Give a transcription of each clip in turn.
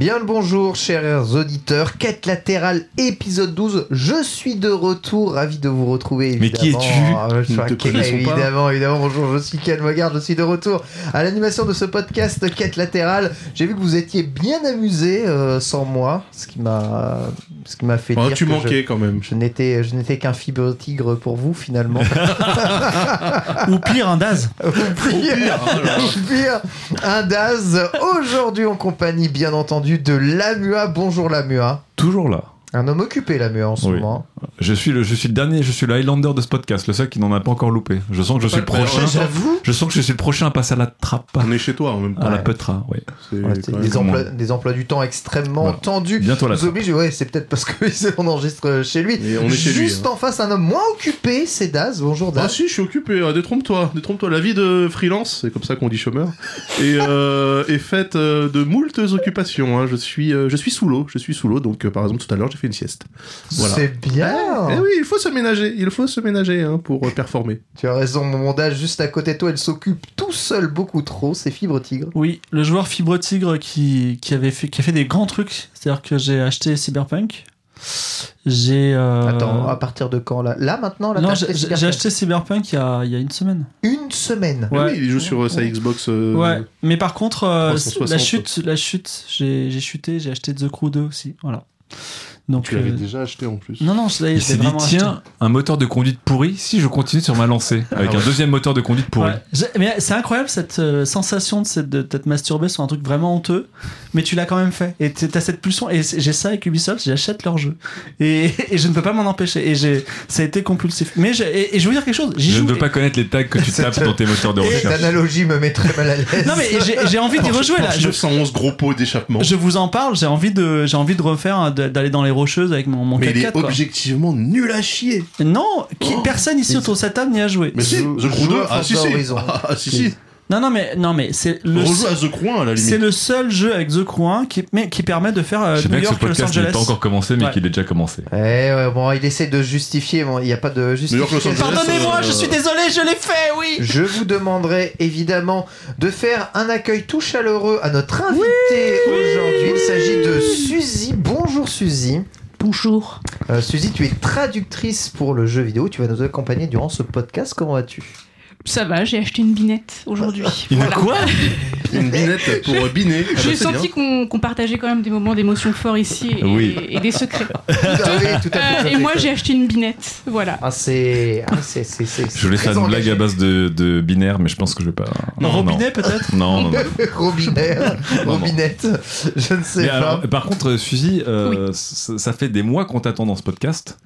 Bien le bonjour, chers auditeurs. Quête latérale, épisode 12. Je suis de retour, ravi de vous retrouver. Mais qui évidemment. es-tu Ah, je suis Ken, pas. Évidemment, évidemment. Bonjour, je suis Ken Mogard, je suis de retour à l'animation de ce podcast Quête latérale. J'ai vu que vous étiez bien amusés euh, sans moi, ce qui m'a, ce qui m'a fait Ah, dire tu que manquais quand même. Je, n'étais, je n'étais qu'un fibre tigre pour vous finalement. Ou pire, un Daz. Ou pire, ou pire, un Daz. Aujourd'hui en compagnie, bien entendu, de Lamua. Bonjour Lamua. Toujours là. Un homme occupé Lamua en ce Oui. moment. Je suis le, je suis le dernier, je suis le Highlander de ce podcast, le seul qui n'en a pas encore loupé. Je sens que je suis le prochain. J'avoue. Je sens que je suis le prochain à passer à la trappe. On est chez toi en même temps. À la Ouais. petra, ouais. C'est quand même- des, emplois, des emplois du temps extrêmement Voilà. tendus. Bientôt la nous oblige, ouais, c'est peut-être parce qu'on enregistre chez lui. Et on est chez lui, Juste hein. en face, un homme moins occupé, c'est Daz. Bonjour Ah Daz. si, je suis occupé. Ah, Détrompe-toi, détrompe-toi. La vie de freelance, c'est comme ça qu'on dit chômeur, et euh, est faite euh, de moultes occupations. hein. Je suis, euh, je suis sous l'eau. Je suis sous l'eau. Donc, euh, par exemple, tout à l'heure, j'ai fait une sieste. Voilà. C'est bien. Eh oui, il faut se ménager. Il faut se ménager hein, pour euh, performer. Tu as raison, mon Daz, juste à côté de toi, elle s'occupe tout seul beaucoup trop. C'est Fibre Tigre. Oui, le joueur Fibre Tigre qui, qui, avait fait, qui a fait des grands trucs. C'est-à-dire que j'ai acheté Cyberpunk. J'ai. euh, Attends, à partir de quand là? Là maintenant, là, non, j'ai acheté Cyberpunk il y a, il y a une semaine. une semaine. Eh Ouais. oui, il joue sur euh, sa Xbox. euh, Ouais, mais par contre, euh, 360. la chute, la chute, j'ai j'ai chuté, j'ai acheté The Crew 2 aussi. Voilà. Donc, Tu l'avais euh, déjà acheté en plus. Non, non, je l'ai Il je s'est l'ai dit, vraiment acheté. tiens, un moteur de conduite pourri, si je continue sur ma lancée, avec Ah ouais. un deuxième moteur de conduite pourri. Ouais. Mais c'est incroyable cette euh, sensation de, cette- de t'être masturbé sur un truc vraiment honteux, mais tu l'as quand même fait. Et t'as cette pulsion. Et c'est- j'ai ça avec Ubisoft, j'achète leur jeu. Et, et je ne peux pas m'en empêcher. Et j'ai, ça a été compulsif. Mais j'ai- et, et je veux dire quelque chose. J'y Je joue. ne veux pas connaître les tags que tu tapes dans tes moteurs de Cette recherche. analogie me met très mal à l'aise. Non, mais j'ai, j'ai envie d'y rejouer là. Porsche Je, 911 gros pot d'échappement. je vous en parle, j'ai envie de, j'ai envie de refaire, d'aller dans les avec mon, mon Mais il est 4x4. quoi. objectivement nul à chier. Non, qui, Oh. personne ici autour de cette table n'y a joué. Mais si, Joue- The Crew joue 2, à ah si si. Ah si si. Non, non, mais, non, mais c'est le, Rejoue à The Crew 1 à la c'est limite. le seul jeu avec The Crew 1 qui, mais, qui permet de faire euh, Je sais New bien que ce York, Los podcast Angeles. n'est pas encore commencé, mais Ouais. qu'il est déjà commencé. Eh ouais, bon, il essaie de justifier. Bon, il n'y a pas de York, Los justification. Angeles. Pardonnez-moi, Euh, je suis désolé, je l'ai fait, oui. Je vous demanderai évidemment de faire un accueil tout chaleureux à notre invité aujourd'hui. Il s'agit de Suzy. Bonjour Suzy. Bonjour. Euh, Suzy, tu es traductrice pour le jeu vidéo. Tu vas nous accompagner durant ce podcast. Comment vas-tu? Ça va, j'ai acheté une binette aujourd'hui. Voilà. quoi Une binette pour euh, biner. Ah bah, J'ai c'est senti qu'on partageait quand même des moments d'émotion forts ici et, Oui. et des secrets. Tout à fait, tout à fait, Euh, tout à et moi j'ai acheté une binette. Voilà. Ah, c'est. Ah, c'est. c'est- c'est- Je voulais faire une blague à base de, de binaire, mais je pense que je vais pas. Non, Robinet peut-être Non, non, non. Robinaire, non. Robinette, je ne sais Mais pas. alors, par contre, Suzy, euh, ça, ça fait des mois qu'on t'attend dans ce podcast.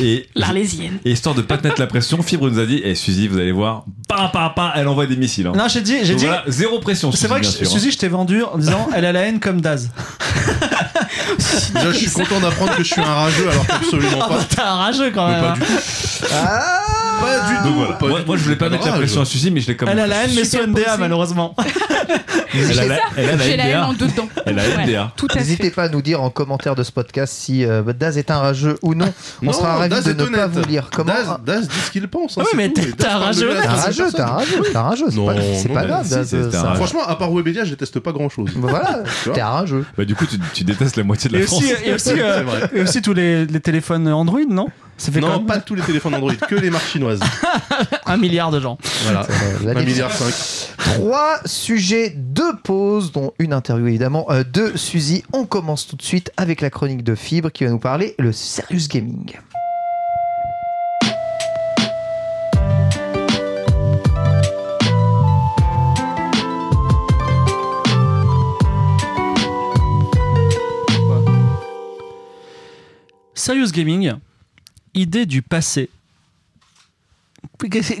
Et, L'Arlésienne. et histoire de pas te mettre la pression, Fibre nous a dit Eh Suzy, vous allez voir, pa, pa, pa, elle envoie des missiles. hein. Non, j'ai dit, j'ai dit. voilà, zéro pression. C'est Suzy, vrai que sûr, hein. Suzy, je t'ai vendu en disant elle a la haine comme Daz. Déjà, je suis content d'apprendre que je suis un rageux alors qu'absolument Ah bah, pas. t'es un rageux quand Mais même. pas hein. du tout. Ah Pas du Donc tout. voilà. pas Moi, du moi, tout. je voulais pas J'ai mettre la pression à Suzy, mais je l'ai quand même. Elle a la haine, mais sous NDA malheureusement. Elle a la, haine en dedans. Elle a NDA. N'hésitez pas à nous dire en commentaire de ce podcast si euh, Daz est un rageux ou non. On sera ravis Daz de ne pas vous lire. Comment Daz, Daz dit ce qu'il pense. hein, Ah oui, mais t'es- un rageux. T'es un rageux, t'es un rageux, t'es un rageux. C'est Non, pas, c'est pas non, grave. Franchement, à part Webedia, je déteste pas grand chose. Voilà, t'es un rageux. Bah, du coup, tu, détestes la moitié de Et la France. aussi, et aussi, euh, et aussi tous les téléphones Android, non? Ça fait quand Non, même pas tous les téléphones Android, que les marques chinoises. un milliard de gens. Voilà. Euh, la 1 liste. milliard 5. Trois sujets, deux pauses, dont une interview évidemment euh, de Suzy. On commence tout de suite avec la chronique de Fibre qui va nous parler le serious gaming. Serious Gaming, idée du passé.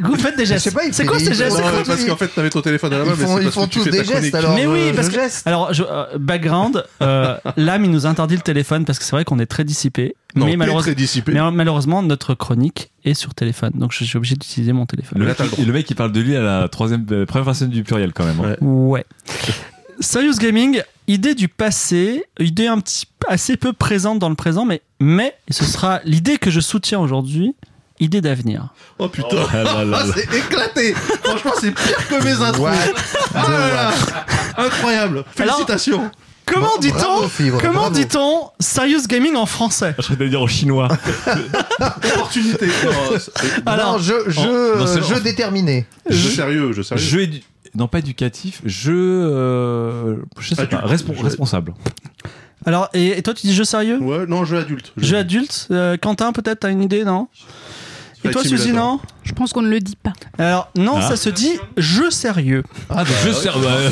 Vous faites des Je gestes. sais pas, il C'est quoi ces gestes Non, parce qu'en fait, t'avais ton téléphone à la main, Ils mais font, c'est ils parce font que tu tous des gestes alors. Mais oui, euh, parce que- geste. Alors, je- euh, background, euh, l'âme, il nous interdit le téléphone parce que c'est vrai qu'on est très dissipé. Non, mais, malheureusement, très dissipé. mais malheureusement, notre chronique est sur téléphone. Donc, je suis obligé d'utiliser mon téléphone. Le mec, le et le mec, il parle de lui à la troisième, euh, première personne du pluriel quand même. hein. Ouais. Ouais. Serious Gaming, idée du passé, idée un petit assez peu présente dans le présent, mais, mais et ce sera l'idée que je soutiens aujourd'hui, idée d'avenir. Oh putain. Ah là là Ah, là. c'est éclaté Franchement, c'est pire que mes intros Ah là là. Incroyable Félicitations Comment dit-on Comment bravo. dit-on Serious Gaming en français? Je vais dire en chinois. Opportunité Alors, non, je, je, en- non, c'est- euh, je déterminé. Je sérieux, je sérieux. Jeu édu- non pas éducatif, jeu, euh, je sais pas, Jeu- responsable. Alors, et, et toi, tu dis jeu sérieux? Ouais, non, jeu adulte. Jeu adulte Euh, Quentin, peut-être, t'as une idée, non? Et toi, Suzy, non? Je pense qu'on ne le dit pas. Alors, non, Ah. ça se dit jeu sérieux. Ah, donc jeu sérieux.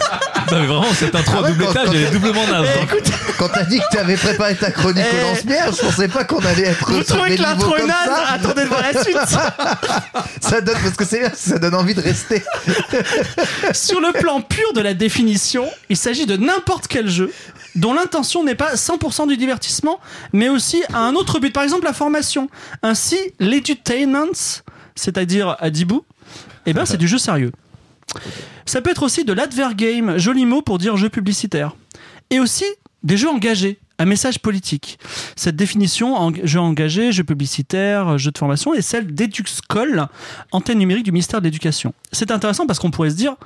non mais vraiment cette intro Ah à double quand- étage, elle est doublement naze. Eh, hein. écoute, Quand t'as dit que t'avais préparé ta chronique Eh. au lance-pierre, je pensais pas qu'on allait être vous sur trouvez des que niveaux l'intro est comme naze ça. Attendez de voir la suite Ça donne, parce que c'est bien, ça donne envie de rester. Sur le plan pur de la définition, il s'agit de n'importe quel jeu dont l'intention n'est pas 100% du divertissement, mais aussi à un autre but, par exemple la formation. Ainsi, l'edutainment, c'est-à-dire à Dibou, eh ben, c'est du jeu sérieux. Ça peut être aussi de l'advergame, joli mot pour dire jeu publicitaire. Et aussi des jeux engagés, à message politique. Cette définition, jeu engagé, jeu publicitaire, jeu de formation, est celle d'EduxCol, antenne numérique du ministère de l'Éducation. C'est intéressant parce qu'on pourrait se dire,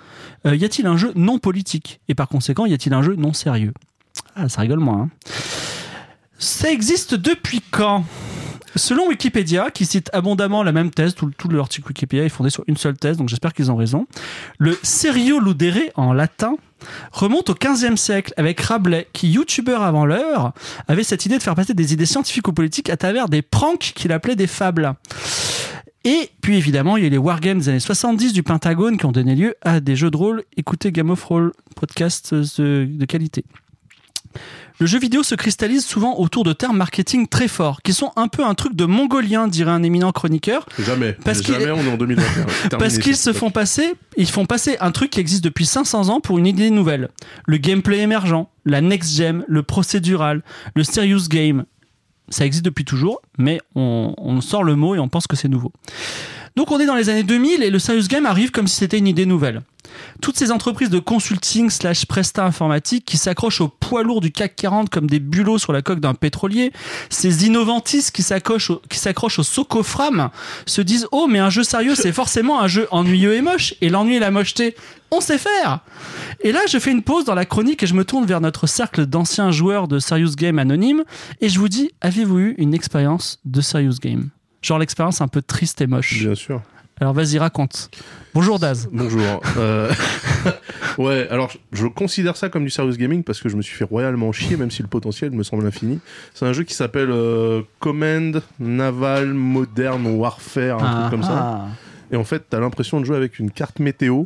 euh, y a-t-il un jeu non politique? Et par conséquent, y a-t-il un jeu non sérieux? Ah, ça rigole moins. hein. Ça existe depuis quand? Selon Wikipédia, qui cite abondamment la même thèse, tout, l'article Wikipédia est fondé sur une seule thèse, donc j'espère qu'ils ont raison. Le serio ludere en latin remonte au 15e siècle avec Rabelais, qui, youtubeur avant l'heure, avait cette idée de faire passer des idées scientifiques ou politiques à travers des pranks qu'il appelait des fables. Et puis évidemment, il y a les wargames des années 70 du Pentagone qui ont donné lieu à des jeux de rôle. Écoutez Game of Roll, podcast de, de qualité. Le jeu vidéo se cristallise souvent autour de termes marketing très forts, qui sont un peu un truc de mongolien, dirait un éminent chroniqueur, Jamais. Parce Jamais, on est en 2021. C'est terminé, parce qu'ils se font passer, ils font passer un truc qui existe depuis 500 ans pour une idée nouvelle. Le gameplay émergent, la next gen, le procédural, le serious game. Ça existe depuis toujours, mais on, on sort le mot et on pense que c'est nouveau. Donc on est dans les années 2000 et le serious game arrive comme si c'était une idée nouvelle. Toutes ces entreprises de consulting slash presta informatique qui s'accrochent au poids lourd du CAC 40 comme des bulots sur la coque d'un pétrolier, ces innovantistes qui s'accrochent au, qui s'accrochent se disent oh mais un jeu sérieux c'est forcément un jeu ennuyeux et moche et l'ennui et la mocheté on sait faire et là je fais une pause dans la chronique et je me tourne vers notre cercle d'anciens joueurs de serious game anonymes et je vous dis avez-vous eu une expérience de serious game? Genre l'expérience un peu triste et moche Bien sûr. alors vas-y raconte bonjour Daz Bonjour. Euh, ouais, alors je- considère ça comme du serious gaming parce que je me suis fait royalement chier, même si le potentiel me semble infini. C'est un jeu qui s'appelle euh, Command Naval Modern Warfare, un truc comme ça. Ah. Et en fait, t'as l'impression de jouer avec une carte météo.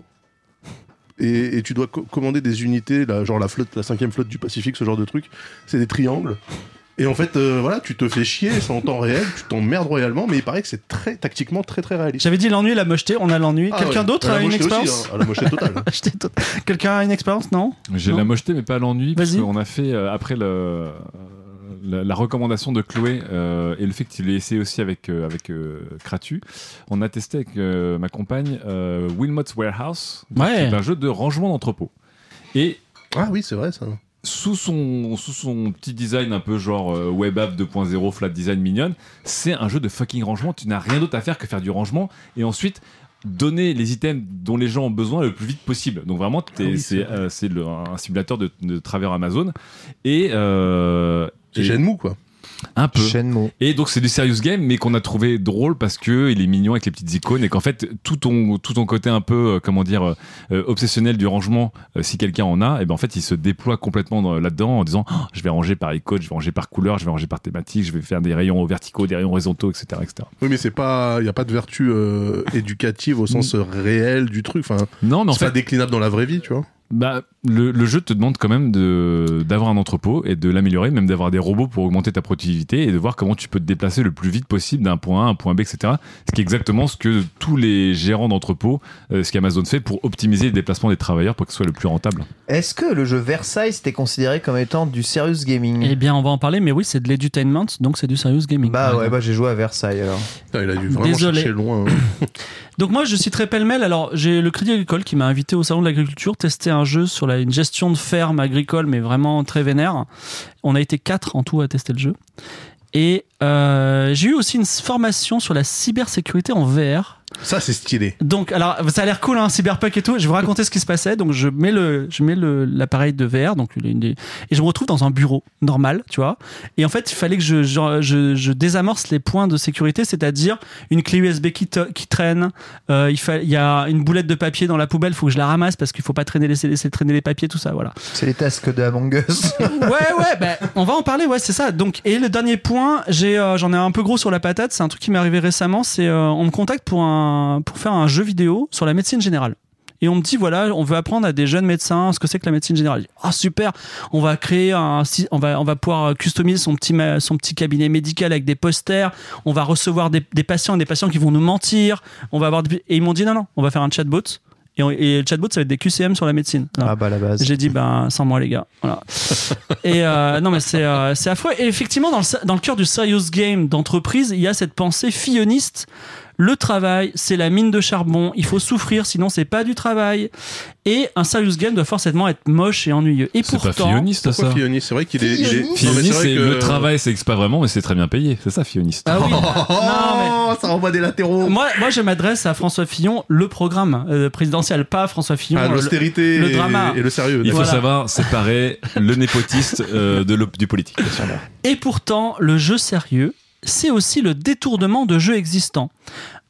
Et, et tu dois co- commander des unités, là, genre la flotte, la cinquième flotte du Pacifique, ce genre de truc. C'est des triangles. Et en fait, euh, voilà, tu te fais chier, c'est en temps réel, tu t'emmerdes royalement, mais il paraît que c'est très tactiquement très très réaliste. J'avais dit l'ennui et la mocheté, on a l'ennui. Ah Quelqu'un ouais. d'autre a une mocheté aussi, expérience hein, à la mocheté totale. Quelqu'un a une expérience, non? J'ai la mocheté mais pas l'ennui parce Vas-y. qu'on a fait euh, après le la, la recommandation de Chloé euh, et le fait qu'il ait essayé aussi avec euh, avec euh, Kratu, on a testé avec euh, ma compagne euh, Wilmot's Warehouse, Ouais. qui est un jeu de rangement d'entrepôt. Et Ah oui, c'est vrai ça. Sous son, sous son petit design un peu genre euh, web app 2.0, flat design mignonne, c'est un jeu de fucking rangement. Tu n'as rien d'autre à faire que faire du rangement et ensuite donner les items dont les gens ont besoin le plus vite possible. Donc vraiment, Ah oui, c'est euh, un simulateur de, de travers Amazon. Et, euh, C'est Shenmue quoi. Un peu. Shenmue. Et donc c'est du serious game, mais qu'on a trouvé drôle parce que il est mignon avec les petites icônes et qu'en fait tout ton tout ton côté un peu euh, comment dire euh, obsessionnel du rangement, euh, si quelqu'un en a, et ben en fait il se déploie complètement dans- là-dedans en disant Oh, je vais ranger par icône, je vais ranger par couleur, je vais ranger par thématique, je vais faire des rayons verticaux, des rayons horizontaux, etc., etc. Oui, mais c'est pas, il y a pas de vertu euh, éducative au sens euh, réel du truc. Enfin, Non, mais en c'est pas déclinable dans la vraie vie, tu vois. bah le, le jeu te demande quand même de d'avoir un entrepôt et de l'améliorer, même d'avoir des robots pour augmenter ta productivité et de voir comment tu peux te déplacer le plus vite possible d'un point A à un point B, etc. Ce qui est exactement ce que tous les gérants d'entrepôts, euh, ce qu'Amazon fait pour optimiser le déplacement des travailleurs pour que ce soit le plus rentable. Est-ce que le jeu Versailles c'était considéré comme étant du serious gaming? Eh bien, on va en parler, mais oui, c'est de l'edutainment, donc c'est du serious gaming. Bah ouais, bah j'ai joué à Versailles alors. Il a dû vraiment Désolé. chercher loin. hein. Donc moi, je suis très pêle-mêle. Alors, j'ai le Crédit Agricole qui m'a invité au salon de l'agriculture tester un jeu sur une gestion de ferme agricole, mais vraiment très vénère. On a été quatre en tout à tester le jeu. Et euh, j'ai eu aussi une formation sur la cybersécurité en VR. Ça, c'est stylé. Donc, alors, ça a l'air cool, hein, cyberpunk et tout. Je vais vous raconter ce qui se passait. Donc, je mets le, je mets le, l'appareil de VR, donc et je me retrouve dans un bureau normal, tu vois. Et en fait, il fallait que je, je, je, je désamorce les points de sécurité, c'est-à-dire une clé USB qui, te- qui traîne. Euh, il, fa- il y a une boulette de papier dans la poubelle, faut que je la ramasse parce qu'il faut pas traîner laisser, laisser traîner les papiers, tout ça, voilà. C'est les tasks de Among Us. ouais, ouais, ben, on va en parler, ouais, c'est ça. Donc, et le dernier point, j'ai, euh, j'en ai un peu gros sur la patate. C'est un truc qui m'est arrivé récemment. C'est, euh, on me contacte pour un, pour faire un jeu vidéo sur la médecine générale. Et on me dit voilà, on veut apprendre à des jeunes médecins ce que c'est que la médecine générale. Ah super, on va créer un, on va, on va pouvoir customiser son petit, son petit cabinet médical avec des posters. On va recevoir des, des patients et des patients qui vont nous mentir. On va avoir des- et ils m'ont dit non non, on va faire un chatbot. Et, on- et le chatbot ça va être des QCM sur la médecine. Alors, ah bah la base. j'ai dit, ben, sans moi, les gars. Voilà. Et euh, non, mais c'est euh, c'est affreux. Et effectivement, dans le, dans le cœur du serious game d'entreprise, il y a cette pensée filloniste. Le travail, c'est la mine de charbon. Il faut souffrir, sinon c'est pas du travail. Et un serious game doit forcément être moche et ennuyeux. Et C'est pas pourtant, filloniste ça. Pourquoi Fionis C'est vrai qu'il est. il est- Fionis Non, mais Filloniste, vrai c'est que- le travail, c'est pas vraiment, mais c'est très bien payé. C'est ça, filloniste. ah oui, non, Oh, ça renvoie des latéraux. moi, moi, je m'adresse à François Fillon, le programme euh, présidentiel, pas François Fillon. Ah, le- L'austérité le drama. et le sérieux. Il faut Voilà. savoir séparer le népotiste euh, de du politique. Et pourtant, le jeu sérieux, c'est aussi le détournement de jeux existants.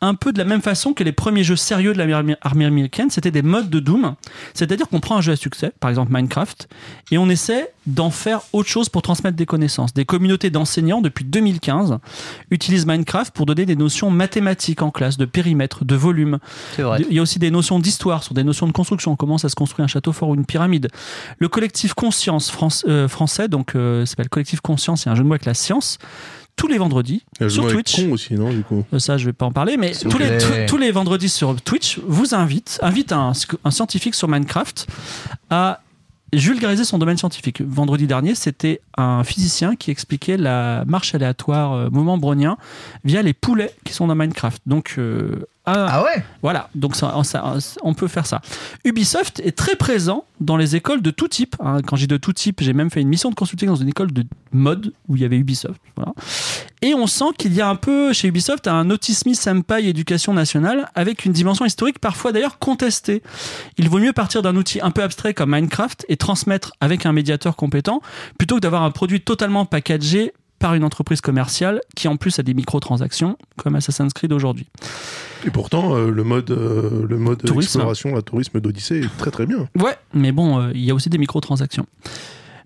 Un peu de la même façon que les premiers jeux sérieux de l'armée armée américaine, c'était des modes de Doom. C'est-à-dire qu'on prend un jeu à succès, par exemple Minecraft, et on essaie d'en faire autre chose pour transmettre des connaissances. Des communautés d'enseignants, depuis 2015, utilisent Minecraft pour donner des notions mathématiques en classe, de périmètre, de volume, vrai. il y a aussi des notions d'histoire, sur des notions de construction, comment ça se construit un château fort ou une pyramide? Le collectif Conscience France- euh, français, donc euh, s'appelle Collectif Conscience, c'est un jeu de mots avec la science, tous les vendredis le sur Twitch. con aussi, non, du coup. Euh, Ça, je vais pas en parler, mais tous vous les, tous- vendredis sur Twitch vous invite, invite un, un scientifique sur Minecraft à vulgariser son domaine scientifique. Vendredi dernier, c'était un physicien qui expliquait la marche aléatoire euh, mouvement brownien via les poulets qui sont dans Minecraft. Donc, euh, Ah ouais voilà, donc ça, ça- on peut faire ça. Ubisoft est très présent dans les écoles de tout type. hein. Quand j'ai de tout type, j'ai même fait une mission de consulting dans une école de mode où il y avait Ubisoft. Voilà. Et on sent qu'il y a un peu chez Ubisoft un autisme senpai éducation nationale avec une dimension historique parfois d'ailleurs contestée. Il vaut mieux partir d'un outil un peu abstrait comme Minecraft et transmettre avec un médiateur compétent plutôt que d'avoir un produit totalement packagé par une entreprise commerciale qui en plus a des microtransactions comme Assassin's Creed aujourd'hui. Et pourtant, euh, le mode, euh, le mode Tourisme. exploration, la tourisme d'Odyssée est très très bien. Ouais, mais bon, euh, il y a aussi des microtransactions.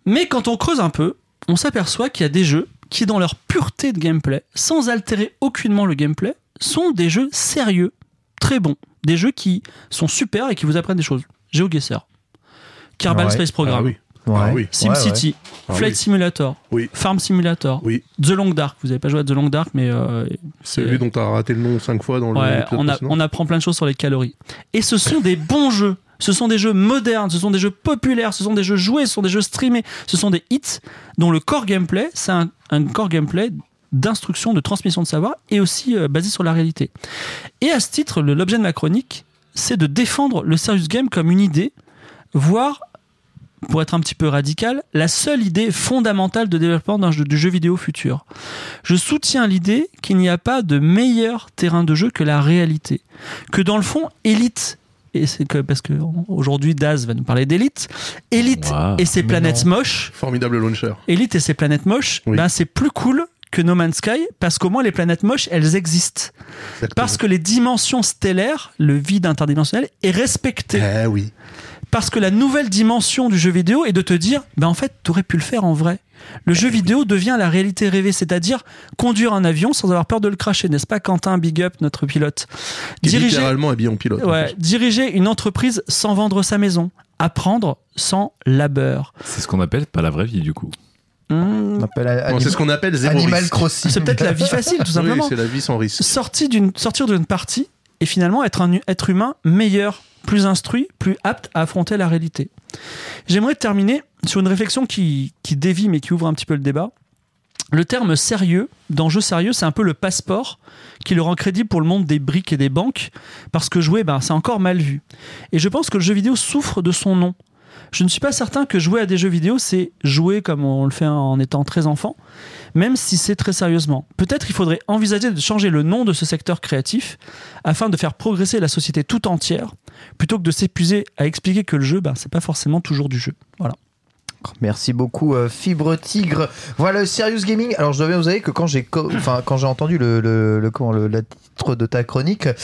Mais quand on creuse un peu, on s'aperçoit qu'il y a des jeux qui, dans leur pureté de gameplay, sans altérer aucunement le gameplay, sont des jeux sérieux, très bons. Des jeux qui sont super et qui vous apprennent des choses. GeoGuessr, Kerbal Ouais. Space Program, Ah oui. Ouais. Ah oui. SimCity, Ah Flight oui. Simulator, Oui. Farm Simulator, Oui. The Long Dark. Vous n'avez pas joué à The Long Dark, mais euh, Celui dont t'as raté le nom cinq fois dans le Ouais, on, a- précédent. on apprend plein de choses sur les calories. Et ce sont des bons jeux. Ce sont des jeux modernes, ce sont des jeux populaires, ce sont des jeux joués, ce sont des jeux streamés, ce sont des hits dont le core gameplay, c'est un, un core gameplay d'instruction, de transmission de savoir et aussi euh, basé sur la réalité. Et à ce titre, l'objet de ma chronique, c'est de défendre le serious game comme une idée, voire, pour être un petit peu radical, la seule idée fondamentale de développement d'un jeu, du jeu vidéo futur. Je soutiens l'idée qu'il n'y a pas de meilleur terrain de jeu que la réalité. Que dans le fond, Elite, et c'est que parce que aujourd'hui Daz va nous parler d'Elite, Elite Waouh. et ses planètes non. moches, Formidable launcher. Elite et ses planètes moches, Oui. ben c'est plus cool que No Man's Sky parce qu'au moins les planètes moches, elles existent. Parce que les dimensions stellaires, le vide interdimensionnel, est respecté. Eh oui. Parce que la nouvelle dimension du jeu vidéo est de te dire, ben en fait, t'aurais pu le faire en vrai. Le jeu vidéo devient la réalité rêvée, c'est-à-dire conduire un avion sans avoir peur de le cracher, n'est-ce pas Quentin Big Up, notre pilote? Diriger, littéralement habillé en pilote. ouais, diriger une entreprise sans vendre sa maison. Apprendre sans labeur. C'est ce qu'on appelle pas la vraie vie du coup. Hmm, c'est ce qu'on appelle zéro Animal. Crossing. c'est peut-être la vie facile, tout Oui, simplement. c'est la vie sans risque. Sortir d'une partie et finalement être un être humain meilleur, plus instruit, plus apte à affronter la réalité. J'aimerais terminer sur une réflexion qui, dévie mais qui ouvre un petit peu le débat. Le terme sérieux, dans jeu sérieux, c'est un peu le passeport qui le rend crédible pour le monde des briques et des banques, parce que jouer, ben, c'est encore mal vu. Et je pense que le jeu vidéo souffre de son nom. Je ne suis pas certain que jouer à des jeux vidéo, c'est jouer comme on le fait en étant très enfant, même si c'est très sérieusement. Peut-être il faudrait envisager de changer le nom de ce secteur créatif afin de faire progresser la société tout entière, plutôt que de s'épuiser à expliquer que le jeu, ben, c'est pas forcément toujours du jeu. Voilà. Merci beaucoup euh, Fibre Tigre. Voilà le Serious Gaming. Alors je dois bien vous avouer que quand j'ai co- enfin quand j'ai entendu le le, le, comment, le- titre de ta chronique, euh,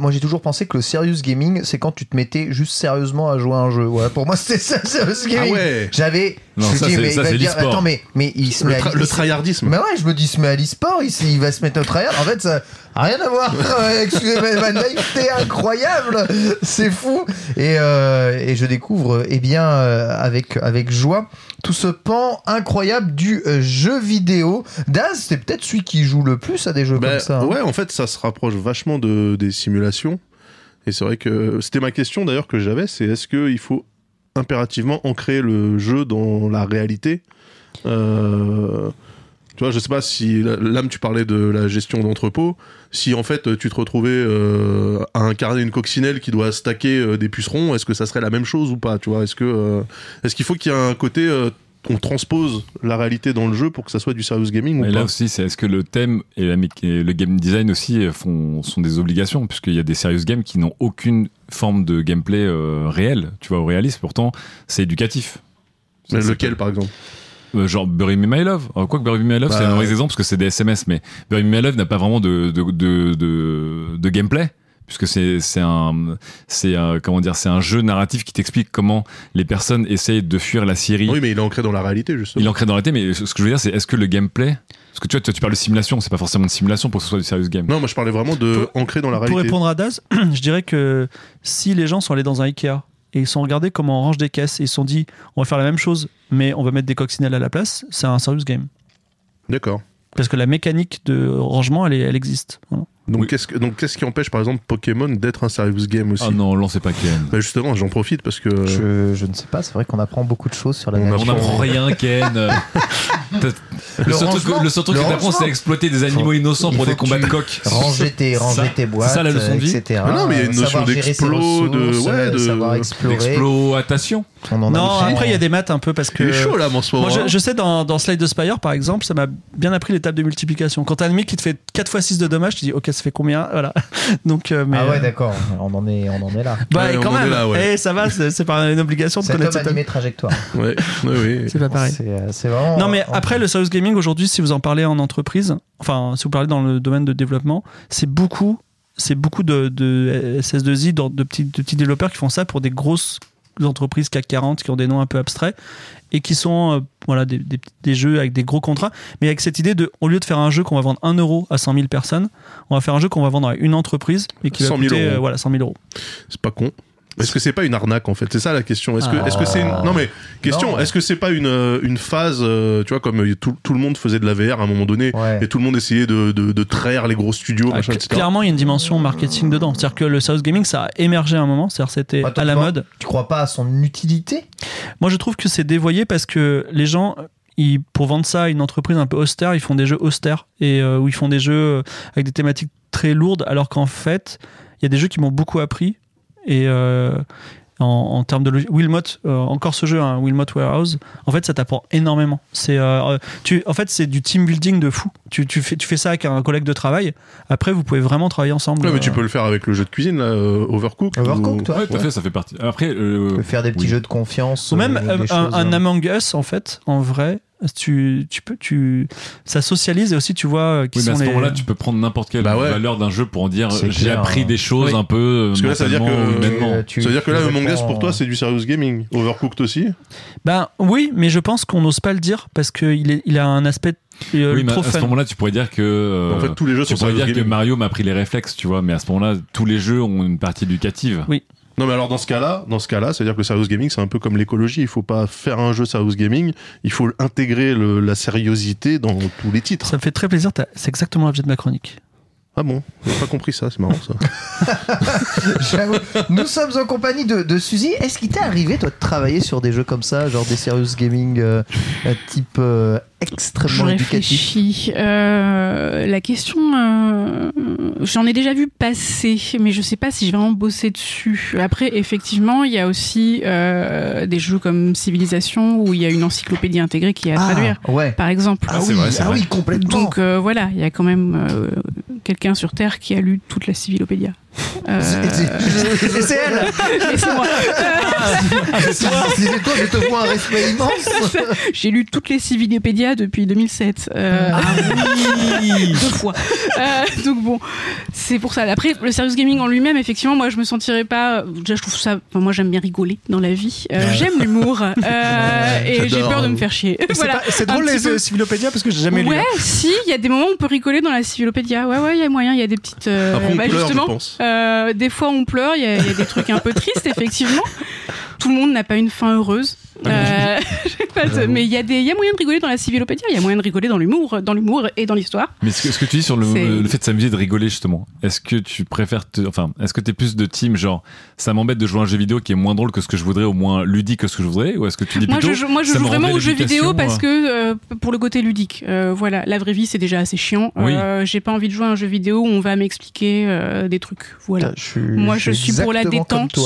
moi j'ai toujours pensé que le Serious Gaming c'est quand tu te mettais juste sérieusement à jouer à un jeu. Voilà, pour moi c'était ça le Serious Ah Gaming. ouais J'avais Non, je me ça, dis, c'est- mais ça, il va dire, attends mais mais il se Le, met à- tra- le tryhardisme. Mais ouais, je me dis, il se met à l'e-sport, il, va se mettre au tryhard. En fait, ça a rien à voir. Excusez-moi, ma naïveté incroyable. C'est fou. Et, euh, et je découvre, eh bien, euh, avec, avec joie, tout ce pan incroyable du euh, jeu vidéo. Daz, c'est peut-être celui qui joue le plus à des jeux Bah, comme ça. hein. Ouais, en fait, ça se rapproche vachement de, des simulations. Et c'est vrai que c'était ma question d'ailleurs que j'avais, c'est est-ce qu'il faut impérativement ancrer le jeu dans la réalité. Euh, Tu vois, je sais pas si l'âme tu parlais de la gestion d'entrepôt, si en fait tu te retrouvais euh, à incarner une coccinelle qui doit stacker euh, des pucerons, est-ce que ça serait la même chose ou pas Tu vois, est-ce que est-ce qu'il faut qu'il y ait un côté on transpose la réalité dans le jeu pour que ça soit du serious gaming ou Et pas là aussi, c'est est-ce que le thème et, la méca- et le game design aussi euh, font, sont des obligations, puisqu'il y a des serious games qui n'ont aucune forme de gameplay euh, réel, tu vois, au réaliste. Pourtant, c'est éducatif. Mais Ça lequel par exemple Euh, genre Bury Me My Love. Alors, quoi que Bury Me My Love, Bah, c'est un mauvais exemple parce que c'est des SMS, mais Bury Me My Love n'a pas vraiment de, de, de, de, de gameplay. Puisque c'est c'est un c'est un- comment dire c'est un jeu narratif qui t'explique comment les personnes essayent de fuir la Syrie. Oui, mais il est ancré dans la réalité, justement. Il est ancré dans la tête, mais ce que je veux dire c'est est-ce que le gameplay parce que tu vois tu parles de simulation, c'est pas forcément de simulation pour que ce soit du serious game. Non, moi je parlais vraiment de ancré dans la Pour réalité. répondre à Daz, je dirais que si les gens sont allés dans un Ikea et ils sont regardés comment on range des caisses et ils se sont dit on va faire la même chose mais on va mettre des coccinelles à la place, c'est un serious game. D'accord. Parce que la mécanique de rangement, elle, elle existe. Voilà. Donc Oui. qu'est-ce que- donc qu'est-ce qui empêche par exemple Pokémon d'être un serious game aussi Ah non, lancez pas Ken. Bah justement, j'en profite parce que Je, je ne sais pas, c'est vrai qu'on apprend beaucoup de choses sur la. On n'apprend rien, Ken. Le, Le seul truc, rangement, le seul truc le que t'apprends, rangement. c'est à exploiter des animaux innocents pour des combats de coq. Ranger tes, ranger Ça- tes boîtes, c'est ça, la leçon de vie. etc. Mais non, mais il y a une Savoir notion gérer ses d'explo, de- ouais, de- savoir explorer. L'exploitation. On en a Non, après, il y a des maths un peu parce que. il est chaud là ce moment. Moi, je, hein. je sais, dans, dans Slide the Spire, par exemple, ça m'a bien appris les tables de multiplication. Quand t'as un ennemi qui te fait 4 x 6 de dommages, tu dis, ok, ça fait combien? Voilà. Donc, euh, mais, Ah ouais, euh, d'accord, on en est, on en est là. Bah, Ouais, quand même. est là, ouais. Eh, ça va, c'est c'est pas une obligation de Cet connaître cette animé trajectoire. Ouais, ouais, ouais. C'est pas pareil. C'est euh, c'est vraiment. Non, mais après, le serious gaming, aujourd'hui, si vous en parlez en entreprise, enfin, si vous parlez dans le domaine de développement, c'est beaucoup, c'est beaucoup de, de SS2I, de, de petits, de petits développeurs qui font ça pour des grosses entreprises CAC 40 qui ont des noms un peu abstraits et qui sont euh, voilà, des, des- des jeux avec des gros contrats, mais avec cette idée de, au lieu de faire un jeu qu'on va vendre 1 euro à 100 000 personnes, on va faire un jeu qu'on va vendre à une entreprise et qui va 100 000 coûter euros. euh, voilà, 100 000 euros. C'est pas con. Est-ce que c'est pas une arnaque en fait? C'est ça la question. Est-ce que Ah. est-ce que c'est une... non mais question. Est-ce que c'est pas une euh, une phase euh, tu vois comme euh, tout, tout le monde faisait de la VR à un moment donné Ouais. et tout le monde essayait de de, de traire les gros studios Ah, machin, etc. clairement, il y a une dimension marketing dedans. C'est-à-dire que le serious gaming, ça a émergé à un moment, c'est-à-dire c'était Bah, à la mode. Tu crois pas à son utilité? Moi, je trouve que c'est dévoyé parce que les gens, ils, pour vendre ça à une entreprise un peu austère, ils font des jeux austères et euh, où ils font des jeux avec des thématiques très lourdes, alors qu'en fait, il y a des jeux qui m'ont beaucoup appris et euh, en, en termes de logique, Wilmot, euh, encore ce jeu, hein, Wilmot Warehouse, en fait, ça t'apprend énormément. C'est, euh, tu, en fait, c'est du team building de fou. Tu, tu fais, tu fais ça avec un collègue de travail. Après, vous pouvez vraiment travailler ensemble. Ouais, mais tu peux le faire avec le jeu de cuisine là, Overcooked. Overcooked, ou- toi Ouais, tout à fait, ça fait partie. Après, euh, Tu peux faire des petits oui. jeux de confiance. Ou même un, choses, un euh, Among Us, en fait, en vrai, Tu, tu peux, tu, ça socialise et aussi tu vois euh, qui Oui, mais à sont ce les. moment-là, tu peux prendre n'importe quelle Bah ouais. valeur d'un jeu pour en dire j'ai appris hein. des choses Oui. un peu euh, Parce que là, ça veut dire que-. Tu- Ça veut dire que là, Among Us, pour toi, c'est du serious gaming. Overcooked aussi Ben oui, mais je pense qu'on n'ose pas le dire parce qu'il est, il a un aspect euh, Oui, mais trop à ce fun. moment-là, tu pourrais dire que. euh, En fait, tous les jeux tu sont pourrais dire que. Mario m'a pris les réflexes, tu vois, mais à ce moment-là, tous les jeux ont une partie éducative. Oui. Non, mais alors dans ce cas-là, dans ce cas-là, c'est-à-dire que le serious gaming, c'est un peu comme l'écologie. Il faut pas faire un jeu serious gaming. Il faut intégrer le- la sériosité dans tous les titres. Ça me fait très plaisir. C'est exactement l'objet de ma chronique. Ah bon J'ai pas compris ça. C'est marrant ça. J'avoue. Nous sommes en compagnie de, de Suzy. Est-ce qu'il t'est arrivé, toi, de travailler sur des jeux comme ça, genre des serious gaming euh, type euh, Je extrêmement éducatif? réfléchis. Euh, la question, euh, j'en ai déjà vu passer, mais je sais pas si je vais vraiment bosser dessus. Après, effectivement, il y a aussi euh, des jeux comme Civilisation où il y a une encyclopédie intégrée qui est à traduire, Ah, ouais. par exemple. Ah, c'est oui, vrai, ah vrai. oui, complètement. Donc euh, voilà, il y a quand même euh, quelqu'un sur Terre qui a lu toute la Civilopédia. Euh, c'est- elle c'est moi. C'est toi, je te vois un respect immense J'ai lu toutes les Civilopédias depuis 2007. Euh, deux fois. Euh, donc bon, c'est pour ça. Après, le serious gaming en lui-même, effectivement, moi, je me sentirais pas. Déjà, je trouve ça. enfin, moi, j'aime bien rigoler dans la vie. Euh, J'aime l'humour euh, et j'ai peur de me faire chier. C'est Voilà. drôle les peu. euh, Civilopédia parce que j'ai jamais lu. Ouais, si, il y a des moments où on peut rigoler dans la Civilopédia. Ouais, ouais, il y a moyen, il y a des petites. euh, Après, on bah, pleure, je justement, pense. Euh, des fois on pleure, il y, a il y a des trucs un peu tristes, effectivement. Tout le monde n'a pas une fin heureuse. Euh, j'ai pas de- mais il y, a des- il y a moyen de rigoler dans la civilopédia, il y a moyen de rigoler dans l'humour, dans l'humour et dans l'histoire. Mais ce que, ce que tu dis sur le, le fait de s'amuser, de rigoler justement, est-ce que tu préfères, te, enfin, est-ce que t'es plus de team genre, ça m'embête de jouer à un jeu vidéo qui est moins drôle que ce que je voudrais, au moins ludique que ce que je voudrais, ou est-ce que tu dis Moi plutôt, je, joue- moi, je joue me vraiment aux jeux vidéo parce euh, que euh, pour le côté ludique. Euh, voilà, la vraie vie c'est déjà assez chiant. Oui. Euh, J'ai pas envie de jouer à un jeu vidéo où on va m'expliquer euh, des trucs. Voilà. Je suis- Moi, je suis pour la détente.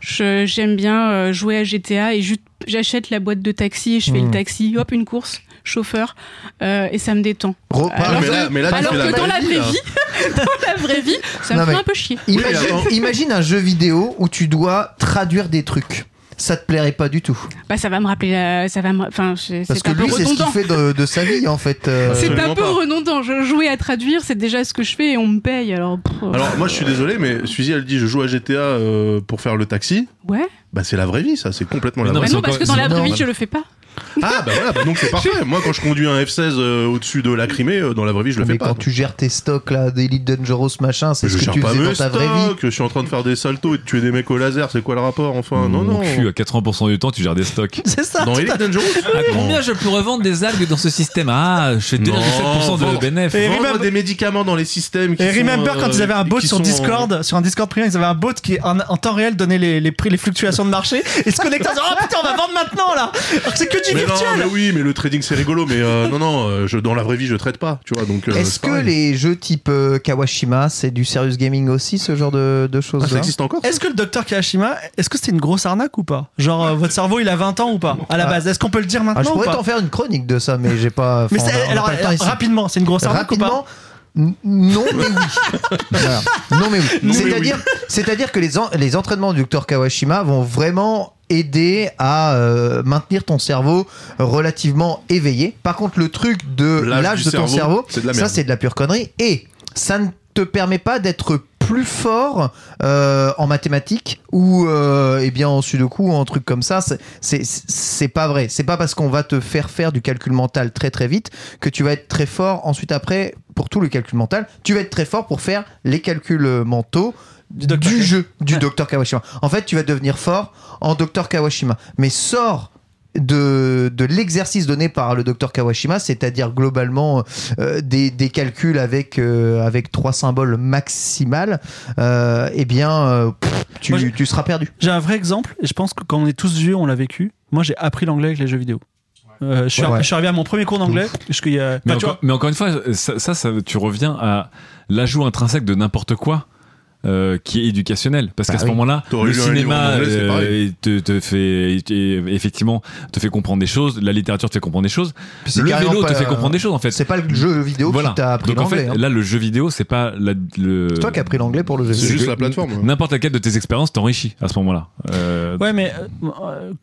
J'aime bien euh, jouer à GTA et ju- j'achète la boîte de taxi et je fais Hmm. le taxi, hop, une course, chauffeur, euh, et ça me détend. Re- Ah, Alors mais que- là, mais là, Alors fais que la dans la vraie vie, vraie là. vie, dans la vraie vie, ça me fait un peu chier. Imagine, un jeu vidéo où tu dois traduire des trucs. Ça te plairait pas du tout. Bah, ça va me rappeler, la- ça va me, enfin, c'est Parce que un lui, c'est ce qu'il redondant. fait de, de sa vie, en fait. euh, C'est un peu pas. redondant. Je jouer à traduire, c'est déjà ce que je fais et on me paye. Alors, pff, Alors, moi, je suis désolé, mais Suzy, elle dit je joue à GTA euh, pour faire le taxi. ouais. Bah, c'est la vraie vie, ça. C'est complètement Mais la non, vraie mais vie. non, parce que dans la vraie vie, je le fais pas. Ah, bah voilà, bah donc c'est parfait. Moi, quand je conduis un F16 euh, au-dessus de la Crimée, euh, dans la vraie vie, je le mais fais pas. quand tu gères tes stocks là, d'Elite Dangerous machin, c'est je ce que gère tu pas faisais dans ta vraie vie. je suis en train de faire des saltos et de tuer des mecs au laser, c'est quoi le rapport enfin Non, non. cul, à 80% du temps, tu gères des stocks. C'est ça. Dans Elite Dangerous À combien je peux revendre des algues dans ce système Ah, je fais 2,7% de vendre- bénéf. Et remember- des médicaments dans les systèmes qui Et sont, remember euh, quand ils avaient un bot sur Discord, sur un Discord privé, ils avaient un bot qui en, en temps réel donnait les, les prix, les fluctuations de marché et se connectait en disant oh putain on va vendre maintenant là. Alors que c'est que du Mais non, virtuel. mais oui, mais le trading c'est rigolo, mais euh, non, non, euh, je, dans la vraie vie je trade pas, tu vois. Donc, euh, Est-ce que pareil. les jeux type euh, Kawashima, c'est du serious gaming aussi, ce genre de, de Ah, choses ça existe encore Est-ce que le docteur Kawashima, est-ce que c'était une grosse arnaque ou pas Genre euh, votre cerveau il a 20 ans ou pas à la Ah. base Est-ce qu'on peut le dire maintenant Ah, Je ou pourrais t'en faire une chronique de ça, mais j'ai pas. Mais c'est- alors, rapidement, c'est une grosse arnaque ou pas n- non mais oui. Voilà. Non mais oui. Non, C'est-à-dire, c'est-à-dire que les, en- les entraînements du docteur Kawashima vont vraiment aider à euh, maintenir ton cerveau relativement éveillé. Par contre, le truc de L'âge l'âge du de ton cerveau, cerveau, c'est de la ça merde. c'est de la pure connerie et ça ne te permet pas d'être plus fort euh, en mathématiques ou euh, eh bien en sudoku ou en truc comme ça c'est- c'est c'est pas vrai. C'est pas parce qu'on va te faire faire du calcul mental très très vite que tu vas être très fort ensuite après pour tout le calcul mental. Tu vas être très fort pour faire les calculs mentaux du, jeu du Ouais. docteur Kawashima. En fait tu vas devenir fort en docteur Kawashima. Mais sors de, de l'exercice donné par le docteur Kawashima, c'est-à-dire globalement euh, des, des calculs avec, euh, avec trois symboles maximales, euh, eh bien, euh, pff, tu, Moi, tu seras perdu. J'ai un vrai exemple et je pense que quand on est tous vieux, on l'a vécu. Moi j'ai appris l'anglais avec les jeux vidéo. Euh, je, suis, Ouais, ouais. je suis arrivé à mon premier cours d'anglais. parce qu'il y a- Mais, bah, encore, mais encore une fois, ça, ça, ça- tu reviens à l'ajout intrinsèque de n'importe quoi. Euh, qui est éducationnel parce Bah qu'à ce oui. moment-là le cinéma c'est euh, te, te fait effectivement te fait comprendre des choses la littérature te fait comprendre des choses C'est le vélo te fait comprendre des choses en fait C'est pas le jeu vidéo voilà qui t'a appris donc en l'anglais. fait hein. là le jeu vidéo c'est pas la, le C'est toi qui as appris l'anglais pour le jeu C'est vidéo. juste que- la plateforme. n'importe laquelle de tes expériences t'enrichit à ce moment-là Euh, Ouais, mais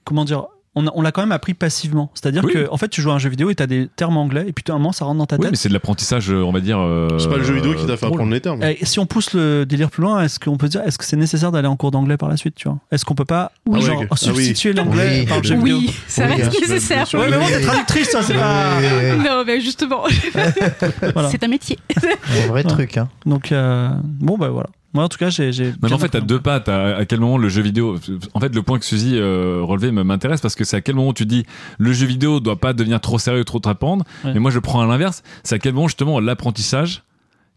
comment dire on, l'a quand même appris passivement. C'est-à-dire Oui. que, en fait, tu joues à un jeu vidéo et t'as des termes anglais, et puis à un moment, ça rentre dans ta Oui, tête. mais c'est de l'apprentissage, euh, on va dire. euh, C'est pas le jeu vidéo qui t'a fait drôle. apprendre les termes. Et si on pousse le délire plus loin, est-ce qu'on peut dire, est-ce que c'est nécessaire d'aller en cours d'anglais par la suite, tu vois? Est-ce qu'on peut pas Oui. genre, Ah oui. substituer l'anglais Oui. par le jeu vidéo? Oui, ça reste nécessaire. Ouais, mais bon, t'es traductrice, toi, c'est pas. Non, mais justement, Voilà. c'est un métier. Un vrai Ouais. truc, hein. Donc, euh, bon, bah voilà. Moi, en tout cas, j'ai. Mais en fait, t'as deux pattes. À, à quel moment le jeu vidéo. En fait, le point que Suzy euh, relevait me- m'intéresse parce que c'est à quel moment tu dis le jeu vidéo doit pas devenir trop sérieux, trop trépandre. Ouais. Mais moi, je prends à l'inverse. C'est à quel moment justement l'apprentissage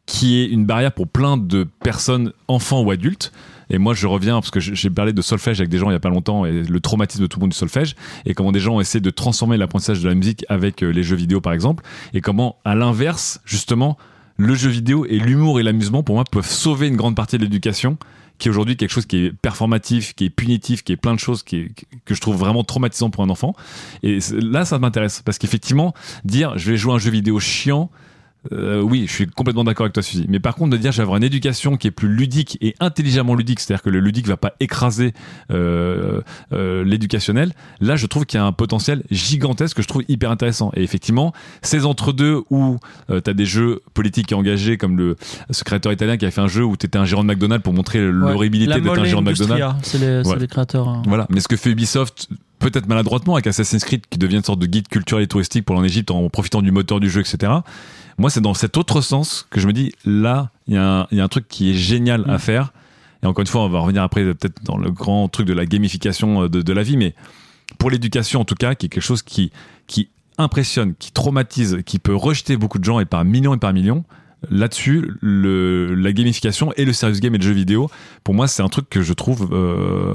qui est une barrière pour plein de personnes, enfants ou adultes. Et moi, je reviens parce que j'ai parlé de solfège avec des gens il y a pas longtemps et le traumatisme de tout le monde du solfège et comment des gens ont essayé de transformer l'apprentissage de la musique avec euh, les jeux vidéo par exemple et comment à l'inverse justement le jeu vidéo et l'humour et l'amusement pour moi peuvent sauver une grande partie de l'éducation qui est aujourd'hui quelque chose qui est performatif, qui est punitif, qui est plein de choses que je trouve vraiment traumatisant pour un enfant. Et là, ça m'intéresse parce qu'effectivement, dire je vais jouer à un jeu vidéo chiant, euh, oui, je suis complètement d'accord avec toi, Suzy. Mais par contre, de dire avoir une éducation qui est plus ludique et intelligemment ludique, c'est-à-dire que le ludique va pas écraser euh, euh, l'éducationnel, là, je trouve qu'il y a un potentiel gigantesque que je trouve hyper intéressant. Et effectivement, ces entre-deux où tu as des jeux politiques engagés, comme le ce créateur italien qui a fait un jeu où tu étais un gérant de McDonald's pour montrer Ouais. l'horribilité La d'être un gérant de McDonald's. C'est Ouais. les créateurs. hein. Voilà, mais ce que fait Ubisoft, peut-être maladroitement, avec Assassin's Creed, qui devient une sorte de guide culturel et touristique pour l'en Égypte en profitant du moteur du jeu, etc. Moi, c'est dans cet autre sens que je me dis, là, il y, a un- il y a un truc qui est génial à Mm. faire. Et encore une fois, on va revenir après peut-être dans le grand truc de la gamification euh, de, de la vie, mais pour l'éducation en tout cas, qui est quelque chose qui, qui impressionne, qui traumatise, qui peut rejeter beaucoup de gens et par millions et par millions. Là-dessus, la gamification et le serious game et le jeu vidéo, pour moi, c'est un truc que je trouve euh,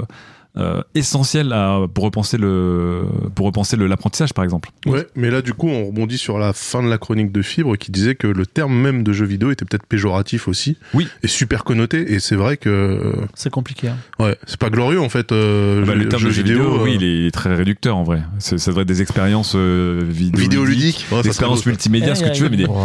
euh, essentiel à, pour repenser le pour repenser l'apprentissage, par exemple. Ouais, mais là, du coup, on rebondit sur la fin de la chronique de Fibre qui disait que le terme même de jeu vidéo était peut-être péjoratif aussi. Oui. Et super connoté. Et c'est vrai que, C'est compliqué. hein. ouais, c'est pas glorieux en fait. euh, Ah bah, jeu- le terme jeu de jeu vidéo, euh, oui, il est très réducteur en vrai. Ça devrait être des expériences euh, vidéo vidéoludique. Ouais, ça des expériences multimédia, Eh, ce que tu veux, mais des, Ouais,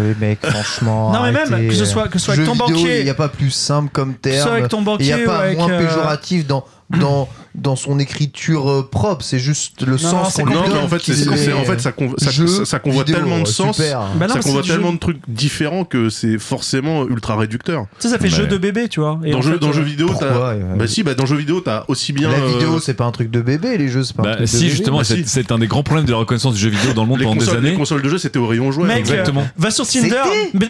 oui, mec, franchement. Non, mais même, arrêtez. que ce soit- que ce soit avec ton vidéo, banquier- Il n'y a pas plus simple comme Que ce soit terme. avec ton Il banquier n'y a pas moins euh, péjoratif dans, dans, dans son écriture euh, propre. C'est juste le non, sens qu'on lui Non, mais donne en fait, c'est, en fait, ça, convo- ça, Jeu ça, ça convoit vidéo, tellement de euh, sens. super. Bah non, ça convoit tellement jeu. de trucs différents que c'est forcément ultra réducteur. Tu sais, ça fait Bah, jeu de bébé, tu vois. Et dans en jeu, fait, dans euh, jeu vidéo, t'as. Bah si, bah dans jeu vidéo, t'as aussi bien. La euh, vidéo, c'est pas un truc de bébé, les jeux, c'est pas un Bah, truc de si bébé. justement, Bah, c'est si. c'est un des grands problèmes de la reconnaissance du jeu vidéo dans le monde les, pendant des consoles, les années. consoles de jeu, c'était au rayon jouet. Mec, Exactement. va sur Tinder,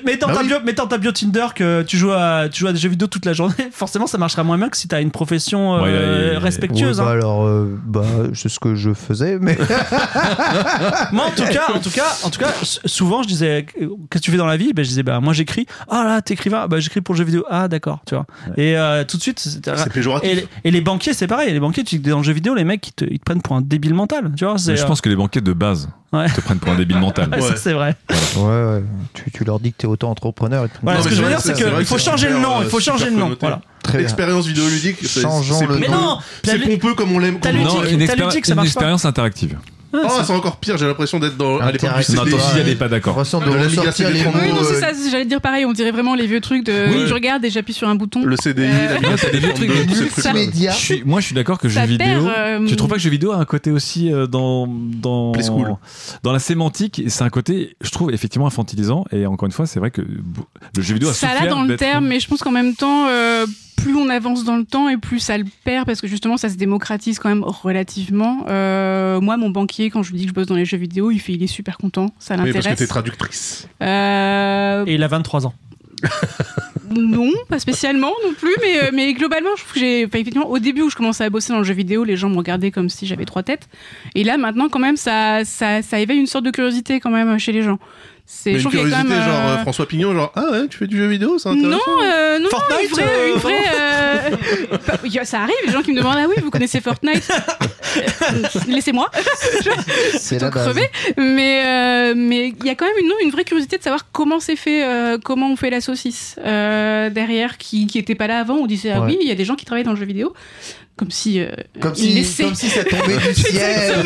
mets, dans Bah ta bio, mets dans ta bio Tinder que tu joues à, tu joues à des jeux vidéo toute la journée. Forcément, ça marchera moins bien que si t'as une profession ouais. Respectueuse. Ouais, bah hein. alors, euh, bah, c'est ce que je faisais, mais Moi, en tout cas, en tout cas, en tout cas, souvent, je disais, qu'est-ce que tu fais dans la vie? Ben, je disais, bah, moi, j'écris. Ah là, t'écrivain. Bah, j'écris pour le jeu vidéo. Ah, d'accord, tu vois. Et euh, tout de suite, c'était- C'est péjoratif. et, les- et les banquiers, c'est pareil. Les banquiers, tu dis dans le jeu vidéo, les mecs, ils te, ils te prennent pour un débile mental. Tu vois, Mais je pense que les banquiers de base Ouais. te prennent pour un débile mental. euh, ouais, c'est vrai. ouais, ouais, tu, tu leur dis que t'es auto-entrepreneur. Voilà, ce que je veux dire, c'est qu'il faut changer le nom. Il euh, faut changer le nom. Voilà. Très bien. Expérience vidéoludique, Changeons c'est le. Mais non, C'est pompeux comme on l'aime. T'as ludique. une, ça marche pas. expérience interactive. Oh, c'est encore pire, j'ai l'impression d'être dans, à l'époque du. Non, CD. attends, si elle est pas d'accord. De De ressortir les CD3. mots. Oui, non, c'est euh, ça, j'allais dire pareil, on dirait vraiment les vieux trucs de Oui. je regarde et j'appuie sur un bouton. Le CDI, Euh, la c'est des vieux trucs, tous ces suis, moi, je suis d'accord que Ça jeu vidéo. euh, Tu trouves pas que jeu vidéo a un côté aussi euh, dans dans Play school. dans la sémantique c'est un côté, je trouve effectivement infantilisant et encore une fois, c'est vrai que le jeu vidéo a ça l'a dans le terme, mais je pense qu'en même temps, euh, plus on avance dans le temps et plus ça le perd parce que justement ça se démocratise quand même relativement. Euh, moi, mon banquier, quand je lui dis que je bosse dans les jeux vidéo, il fait il est super content, ça Oui, parce que t'es l'intéresse. traductrice. Euh, Et il a 23 ans. non, pas spécialement non plus, mais, euh, mais globalement, je trouve que j'ai. enfin, effectivement, au début où je commençais à bosser dans le jeu vidéo, les gens me regardaient comme si j'avais trois têtes. Et là, maintenant, quand même, ça, ça, ça éveille une sorte de curiosité quand même chez les gens. C'est, une curiosité, même, genre euh, euh, François Pignon, genre Ah ouais, tu fais du jeu vidéo, c'est intéressant. Non, euh, non, Fortnite, une vraie, euh, une vraie, euh, bah, ça arrive, les gens qui me demandent ah oui, vous connaissez Fortnite? Euh, Laissez-moi, C'est la crever. Mais euh, mais il y a quand même une, une vraie curiosité de savoir comment c'est fait, euh, comment on fait la saucisse euh, derrière, qui qui était pas là avant. On disait ah Ouais. oui, il y a des gens qui travaillent dans le jeu vidéo, comme si euh, Comme ils si, laissaient- comme si ça tombait du ciel.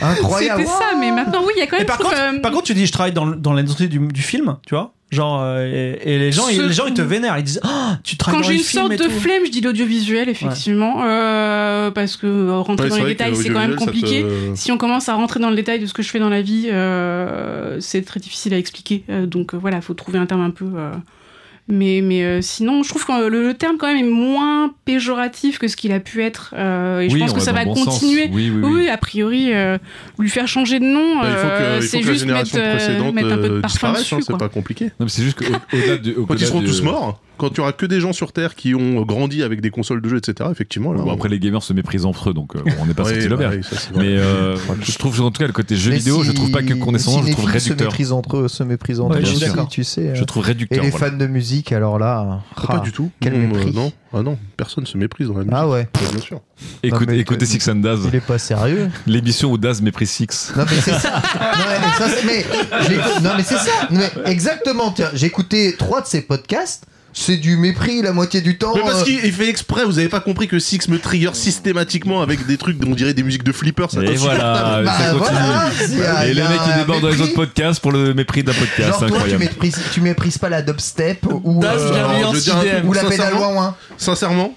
Incroyable. C'était ça, mais maintenant oui, il y a quand Et même. par contre, euh, par contre, tu dis je travaille dans, dans l'industrie du, du film, tu vois. Genre, euh, et, et les gens, Ce- ils, les gens, ils te vénèrent. Ils disent, Ah, tu travailles Quand dans j'ai une sorte de tout. flemme, je dis l'audiovisuel, effectivement, euh, parce que euh, rentrer Ouais, dans les détails, c'est quand même compliqué. te- Si on commence à rentrer dans le détail de ce que je fais dans la vie, euh, c'est très difficile à expliquer. Euh, donc euh, voilà, faut trouver un terme un peu. Euh, mais mais euh, sinon, je trouve que le, le terme quand même est moins péjoratif que ce qu'il a pu être. euh, et je pense que ça va bon continuer. Oui, oui, Oui, oui. a priori, euh, lui faire changer de nom, Bah, euh, c'est juste mettre, euh, un peu de euh, parfum dessus. hein, c'est pas compliqué. C'est juste qu'au-delà du. Quand ils seront tous morts, quand tu auras que des gens sur Terre qui ont grandi avec des consoles de jeux, etc., effectivement. là, Bon, après, les gamers se méprisent entre eux, donc euh, on n'est pas sorti de bah l'auberge. vrai. Mais euh, je trouve en tout cas le côté jeu Mais vidéo, si- je trouve pas que condescendant, si je trouve filles se réducteur. méprisent entre eux, se méprisent entre Ouais, eux d'accord. tu sais. Je trouve Et réducteur. les voilà. fans de musique, alors là. pas ah, du tout. Quel Non, mépris. euh, non, ah non, personne se méprise dans la musique. Ah ouais, Ouais, bien sûr. Écoute- Non, mais- Écoutez Six and Daz, il est pas sérieux. l'émission où Daz méprise Six. Non mais c'est ça. Non mais, c'est- ça. Mais exactement. J'ai écouté trois de ses podcasts. C'est du mépris la moitié du temps. Mais parce euh, qu'il il fait exprès, vous avez pas compris que Six me trigger systématiquement avec des trucs, on dirait des musiques de flipper, ça Et voilà, bah, ça continue. voilà, il y a- Et a mecs qui un débordent dans les autres podcasts pour le mépris d'un podcast, Genre c'est toi, tu incroyable. méprises, tu méprises pas la dubstep ou, euh, truc, ou la pédale sincèrement, ouin sincèrement,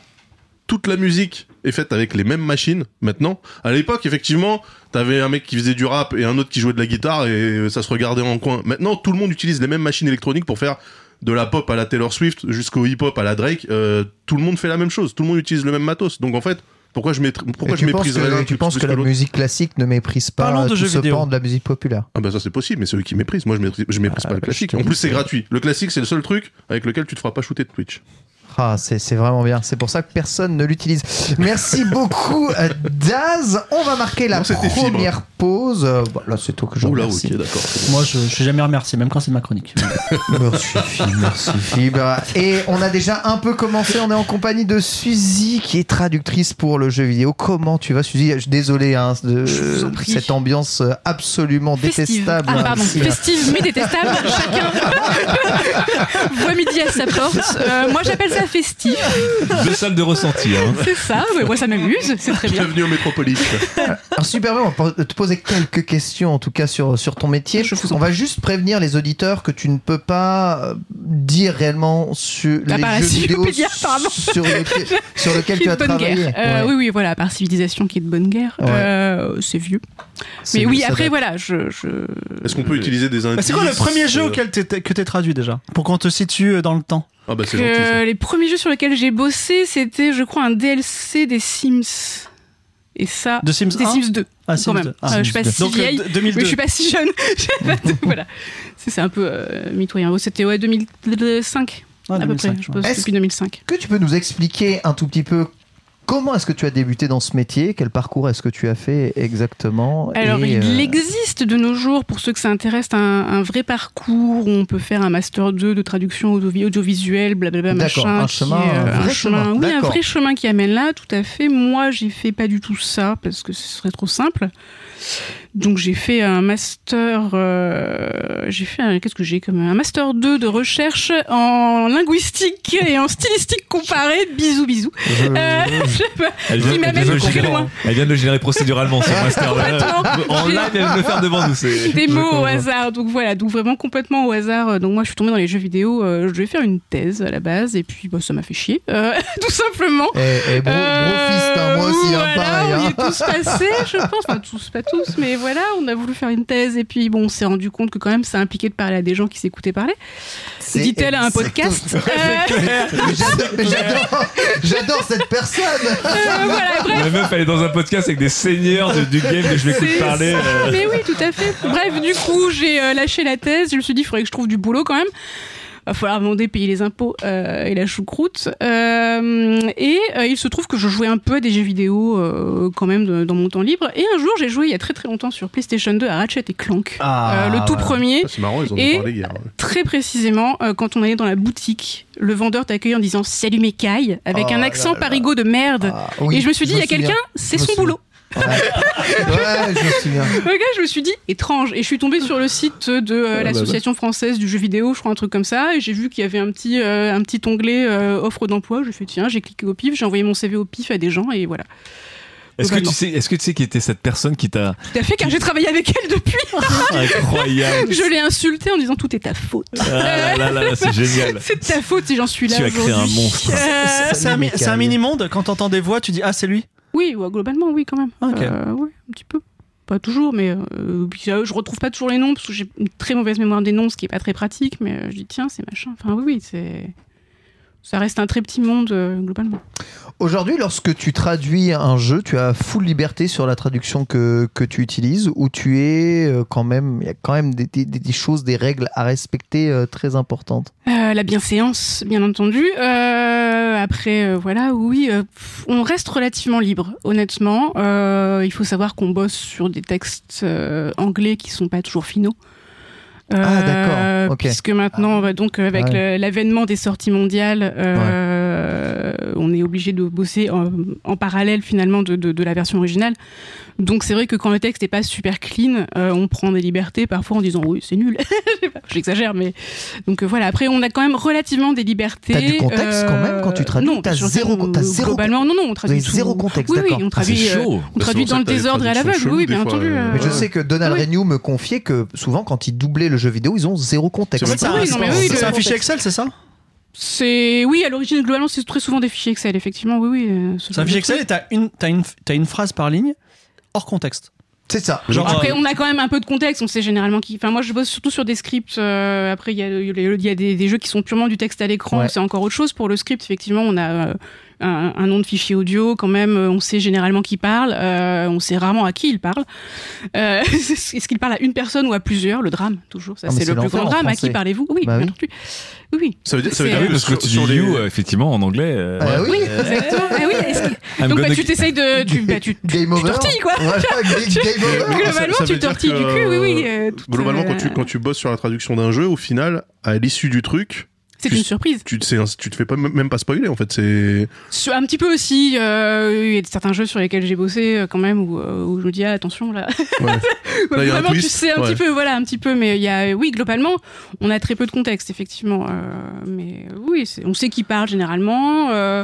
toute la musique est faite avec les mêmes machines maintenant. À l'époque, effectivement, t'avais un mec qui faisait du rap et un autre qui jouait de la guitare et ça se regardait en coin. Maintenant, tout le monde utilise les mêmes machines électroniques pour faire de la pop à la Taylor Swift jusqu'au hip-hop à la Drake. Euh, tout le monde fait la même chose. Tout le monde utilise le même matos. Donc en fait, pourquoi je, pourquoi je tu penses mépriserais l'un tu plus- penses plus que la musique classique ne méprise pas Parlons de tout jeux ce vidéo. pan de la musique populaire? Ah bah ça c'est possible, mais c'est eux qui méprisent. Moi je méprise, je méprise Ah, pas le bah, classique. En plus c'est gratuit. Le classique c'est le seul truc avec lequel tu te feras pas shooter de Twitch. Ah, c'est c'est vraiment bien. C'est pour ça que personne ne l'utilise. Merci beaucoup, euh, Daz. On va marquer la Non, c'était fibre. première pause. Euh, bon, là, c'est toi que je Oula, remercie. ok, d'accord. Moi, je, je suis jamais remercié, même quand c'est ma chronique. Merci, Fibre, merci, Fibre. Et on a déjà un peu commencé. On est en compagnie de Suzy, qui est traductrice pour le jeu vidéo. Comment tu vas, Suzy? Je suis Désolé hein, de cette ambiance euh, absolument Festive. détestable. Ah, pardon, festive mais détestable. Chacun voit midi à sa porte. Euh, moi, j'appelle ça festif. Deux salles de ressenti. Hein. C'est ça. Mais moi, ça m'amuse. C'est très bien. Bienvenue au Métropolis. Alors super on va te poser quelques questions en tout cas sur, sur ton métier. Je vous en on va juste prévenir les auditeurs que tu ne peux pas euh, dire réellement sur À les jeux vidéo sur, lequel, sur lequel Qui tu as travaillé. Euh, Ouais. Oui, oui, voilà, à part civilisation qui est de bonne guerre. Ouais. Euh, c'est vieux. Mais oui, après, voilà, je. je... Est-ce qu'on peut utiliser des indices Bah, c'est quoi le premier jeu auquel t'es- que t'es traduit déjà Pour qu'on te situe dans le temps? Ah bah gentil. les premiers jeux sur lesquels j'ai bossé, c'était, je crois, un DLC des Sims. Et ça. De Sims Des 1 Sims 2. Ah, quand Sims même. 2. Ah, Euh, je suis pas 2. si Donc, euh, vieille. d- 2002. Mais je suis pas si jeune. Voilà. C'est un peu euh, mitoyen. Oh, C'était ouais, 2005 Ah, à peu 2005, près. Je Est-ce- depuis 2005. Que tu peux nous expliquer un tout petit peu comment est-ce que tu as débuté dans ce métier? Quel parcours est-ce que tu as fait exactement? Alors, Et, il euh, existe de nos jours, pour ceux que ça intéresse, un, un vrai parcours où on peut faire un master 2 de traduction audio- audiovisuelle, blablabla, D'accord, machin. un chemin, est, un euh, vrai chemin, Oui, un vrai chemin qui amène là, tout à fait. Moi, j'ai fait pas du tout ça parce que ce serait trop simple. Donc, j'ai fait un master. euh, j'ai fait. Qu'est-ce que j'ai comme un master 2 de recherche en linguistique et en stylistique comparée. Bisous, bisous. Euh, pas. Elle vient, elle vient de générer- elle vient de le générer procéduralement, ce master. En live, elle vient de le faire devant nous. des mots au hasard. Donc voilà, donc vraiment complètement au hasard. Euh, Donc moi, je suis tombée dans les jeux vidéo. euh, je devais faire une thèse à la base, et puis bah, ça m'a fait chier, euh, tout simplement. Eh, eh, bro, brofiste, hein, moi aussi, hein, voilà, pareil. on y hein. est tous passés, je pense. Enfin, tous, pas tous, mais voilà, on a voulu faire une thèse, et puis bon, on s'est rendu compte que quand même, ça impliquait de parler à des gens qui s'écoutaient parler. Dit-elle à un podcast. Euh, j'adore- cette personne euh, voilà, bref. La meuf, elle est dans un podcast avec des seigneurs du, du game de je m'écoute C'est parler. ça. euh. Mais oui, tout à fait. Bref, du coup, j'ai euh, lâché la thèse. Je me suis dit, il faudrait que je trouve du boulot quand même. Va falloir demander payer les impôts euh, et la choucroute. Euh, et euh, il se trouve que je jouais un peu à des jeux vidéo euh, quand même de- dans mon temps libre. Et un jour, j'ai joué il y a très très longtemps sur PlayStation 2 à Ratchet et Clank. Ah, Euh, le tout premier. C'est marrant, ils en Et- ont parlé hier. Très précisément, quand on allait dans la boutique, le vendeur t'accueillait en disant Salut mes cailles, avec Oh un là accent là. parigot de merde. Ah, oui, et je me suis dit, il y a quelqu'un, c'est son boulot. Ouais, Ouais, je me souviens. Le gars, je me suis dit étrange et je suis tombée sur le site de euh, bah, l'association française du jeu vidéo, je crois un truc comme ça, et j'ai vu qu'il y avait un petit euh, un petit onglet euh, offre d'emploi. J'ai fait tiens, j'ai cliqué au pif, j'ai envoyé mon CV au pif à des gens et voilà. Est-ce que tu sais, est-ce que tu sais qui était cette personne qui t'a Tout à fait, car j'ai travaillé avec elle depuis. incroyable Je l'ai insultée en disant tout est ta faute. Ah là là là, là, c'est génial. C'est de ta faute si j'en suis là Tu as créé aujourd'hui. un monstre. Euh, C'est un, un mini-monde, quand t'entends des voix, tu dis Ah, c'est lui oui, ouais, globalement, oui, quand même. Ok. Euh, ouais, un petit peu. Pas toujours, mais euh, puis, euh, je retrouve pas toujours les noms parce que j'ai une très mauvaise mémoire des noms, ce qui est pas très pratique. Mais euh, je dis tiens, c'est machin. Enfin oui, oui, c'est ça reste un très petit monde euh, globalement. Aujourd'hui, lorsque tu traduis un jeu, tu as full liberté sur la traduction que, que tu utilises ou tu es euh, quand même, il y a quand même des, des- des choses, des règles à respecter euh, très importantes? La bienséance, bien entendu. Après, voilà, oui, on reste relativement libre, honnêtement. Il faut savoir qu'on bosse sur des textes anglais qui sont pas toujours finaux. Ah, d'accord, ok. Puisque maintenant, donc euh, avec Ouais. le- l'avènement des sorties mondiales, euh, on est obligé de bosser en, en parallèle finalement de, de- de la version originale. Donc c'est vrai que quand le texte n'est pas super clean, euh, on prend des libertés parfois en disant oui c'est nul. J'exagère, mais donc euh, voilà. Après on a quand même relativement des libertés. T'as du contexte quand même quand tu traduis Non, T'as zéro- Globalement non non on Vous traduit tout. zéro contexte, Oui oui d'accord. on Ah, traduit. euh, chaud. on traduit dans le désordre et à l'aveugle. Oui, bien entendu. euh, Mais je sais que Donald oui. Renew me confiait que souvent, quand ils doublaient le jeu vidéo, ils ont zéro contexte. C'est un, fichier. Excel, c'est ça? C'est oui à l'origine globalement c'est très souvent des fichiers Excel effectivement oui oui. euh, ce C'est un fichier Excel et t'as une, t'as une, t'as une phrase par ligne hors contexte. C'est ça. Genre, Après, euh, on a quand même un peu de contexte. On sait généralement qui. Enfin, moi, je bosse surtout sur des scripts. euh, après, il y a, il y a des, des jeux qui sont purement du texte à l'écran. Ouais. C'est encore autre chose. Pour le script, effectivement, on a euh, un, un nom de fichier audio. Quand même, euh, on sait généralement qui parle. euh, on sait rarement à qui il parle. Euh, Est-ce qu'il parle à une personne ou à plusieurs Le drame, toujours? Ça, Ah, c'est le plus grand drame. À qui parlez-vous? Oui, Bah bien oui. entendu. Oui, oui. Ça veut dire, ça veut dire Oui, parce que tu sur dis you, euh, effectivement, en anglais. euh, Ah oui. Exactement. Ah oui, Donc, bah, tu t'essayes de. Tu, bah, tu, tu, Game over. tortilles, quoi. Game, over. Globalement, ça veut tu tortilles du cul. Oui, oui. Globalement, quand tu, quand tu bosses sur la traduction d'un jeu, au final, à l'issue du truc, C'est une surprise. tu tu te fais pas, même pas spoiler en fait. C'est un petit peu aussi, euh, il y a certains jeux sur lesquels j'ai bossé euh, quand même où, euh, où je me dis ah, attention là. Ouais. Là, il y a un Vraiment, tu twist, sais un ouais. petit peu, voilà, un petit peu, mais il y a, oui, globalement, on a très peu de contexte effectivement, euh, mais oui, on sait qui parle généralement. euh,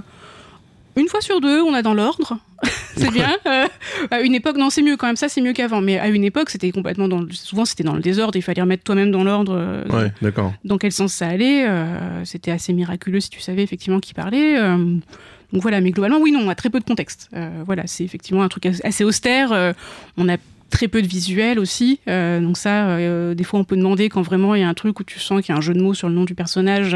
une fois sur deux, on a dans l'ordre. c'est bien. Euh, à une époque, non, c'est mieux quand même. Ça, c'est mieux qu'avant. Mais à une époque, c'était complètement dans. le- Souvent, c'était dans le désordre. Il fallait remettre toi-même dans l'ordre. euh, ouais, d'accord. dans quel sens ça allait. euh, C'était assez miraculeux si tu savais effectivement qui parlait. donc voilà, mais globalement, oui, non, on a très peu de contexte. Voilà, c'est effectivement un truc as- assez austère. on a très peu de visuels aussi. donc ça, des fois, on peut demander quand vraiment il y a un truc où tu sens qu'il y a un jeu de mots sur le nom du personnage.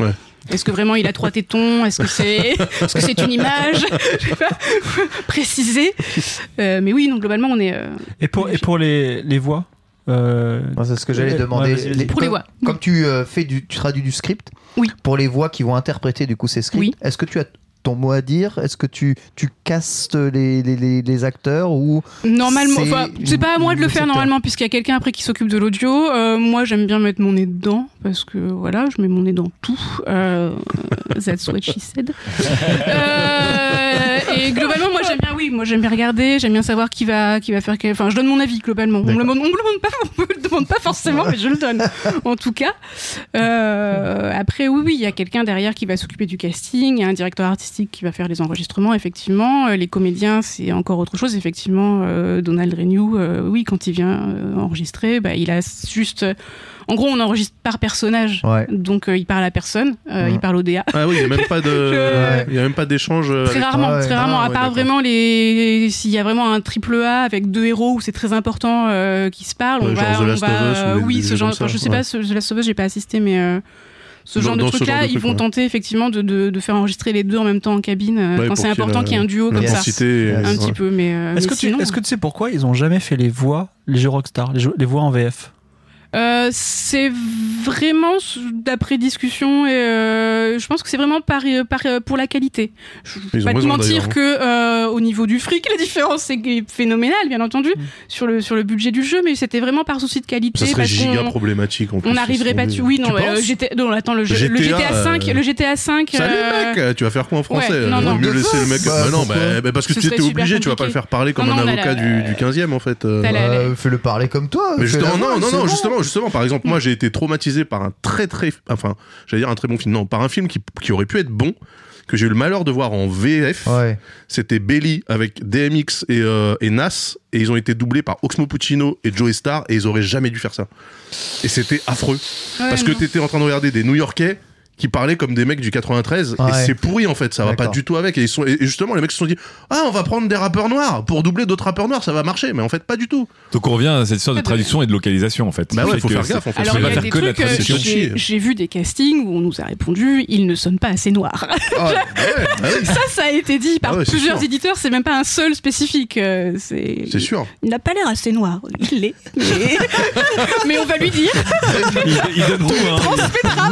Ouais. Est-ce que vraiment il a trois tétons? Est-ce que c'est est-ce que c'est une image? Je sais pas préciser. Euh, mais oui, donc globalement, on est euh, Et pour, et pour les, les voix euh, C'est ce que j'allais demander. Pour les comme, voix. Comme tu euh, fais du, tu traduis du script. Oui. Pour les voix qui vont interpréter du coup ces scripts. Oui. Est-ce que tu as ton mot à dire? Est-ce que tu tu castes les, les, les, les acteurs ou Normalement, C'est pas à moi de le faire secteur? normalement puisqu'il y a quelqu'un après qui s'occupe de l'audio. Euh, moi, j'aime bien mettre mon nez dedans parce que voilà, je mets mon nez dans tout. Euh, that's what she said. Euh, et globalement, moi, j'aime bien, oui, moi, j'aime bien regarder, j'aime bien savoir qui va, qui va faire quel. Enfin, je donne mon avis globalement. On me le demande, on me le demande pas, on me le demande pas forcément, mais je le donne. En tout cas, Euh, après, oui, oui, il y a quelqu'un derrière qui va s'occuper du casting, il y a un directeur artistique qui va faire les enregistrements, effectivement. Euh, Les comédiens, c'est encore autre chose, effectivement. Euh, Donald Renew, euh, oui, quand il vient euh, enregistrer, bah, il a juste. En gros, on enregistre par personnage, Ouais. donc euh, il parle à personne, il parle au DA. Ah oui, il y a même pas de, Je- il y a même pas d'échange. Très rarement, ouais, très ah, rarement, à part vraiment les s'il y a vraiment un triple A avec deux héros où c'est très important euh, qui se parlent, Ouais, on genre va, The on Last of va- Us ou des- oui, des ce genre, enfin, je sais ouais. pas, The Last of Us, j'ai pas assisté, mais euh, ce genre de dans ce truc là, genre de ils truc, vont ouais. tenter effectivement de, de, de faire enregistrer les deux en même temps en cabine euh, Ouais, quand c'est important qu'il y ait un duo comme ça. Un petit peu, mais euh, Est-ce que, tu, sinon- est-ce que tu sais pourquoi ils ont jamais fait les voix, les jeux Rockstar, les, jeux- les voix en VF Euh, c'est vraiment d'après discussion et euh, je pense que c'est vraiment par, par pour la qualité. Je vais pas te mentir d'ailleurs, que euh, au niveau du fric la différence est phénoménale bien entendu Mm. sur le sur le budget du jeu mais c'était vraiment par souci de qualité Ça serait parce giga qu'on- problématique en plus. on n'arriverait pas dessus. Oui, non, euh, GTA, non, attends, le, jeu- le GTA, GTA 5, euh, le GTA 5. Salut euh, mec, tu vas faire quoi en français ouais, non, Euh, non. Mieux laisser le mec. Bah, Bah non, bah, bah parce que tu étais obligé, tu vas pas le faire parler comme un on avocat du, du 15e en fait. euh. Bah, fais-le parler comme toi non, non, non, justement, justement, par exemple, moi j'ai été traumatisé par un très très, enfin, j'allais dire un très bon film, non, par un film qui, qui aurait pu être bon, que j'ai eu le malheur de voir en VF. Ouais. C'était Belly avec DMX et, euh, et Nas, et ils ont été doublés par Oxmo Puccino et Joey Star, et ils auraient jamais dû faire ça. Et c'était affreux. Ouais, parce que non. t'étais en train de regarder des New-Yorkais qui parlaient comme des mecs du 93 Ouais. et c'est pourri en fait ça va pas du tout avec et, ils sont, et justement les mecs se sont dit ah on va prendre des rappeurs noirs pour doubler d'autres rappeurs noirs ça va marcher mais en fait pas du tout Donc on revient à cette histoire de traduction et de localisation en fait. bah ouais faut faire gaffe en fait Alors, il pas y a faire des que de la trucs, euh, j'ai- j'ai vu des castings où on nous a répondu, il ne sonne pas assez noir. Ah, ouais, bah oui, ça, ça a été dit par Ah ouais, c'est plusieurs sûr. éditeurs, c'est même pas un seul spécifique. euh, C'est c'est sûr Il n'a pas l'air assez noir. Il l'est. Mais... mais on va lui dire. il, il donne tout. Hein. Transmettra.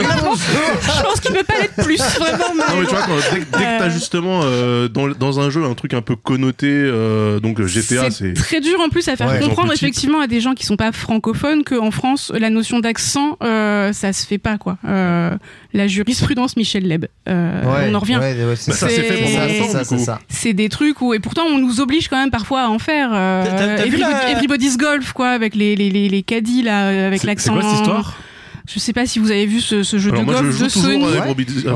Je pense qu'il ne peut pas l'être plus, vraiment. Mais... non mais tu vois quand- dès, dès que t'as Euh. justement euh, dans, dans un jeu un truc un peu connoté euh, donc GTA c'est très dur en plus à faire Ouais. comprendre effectivement à des gens qui sont pas francophones qu'en France la notion d'accent euh, ça se fait pas quoi. Euh, la jurisprudence Michel Leb. Euh, Ouais, on en revient. ouais, Bah, ça s'est fait pendant ça, c'est des trucs où et pourtant on nous oblige quand même parfois à en faire. Euh, T'as- t'as- t'as vu Everybody- la- Everybody's Golf quoi avec les les les, les caddies là euh, avec C'est c'est l'accent. quoi cette histoire? Je sais pas si vous avez vu ce, ce jeu alors de moi golf de Sony.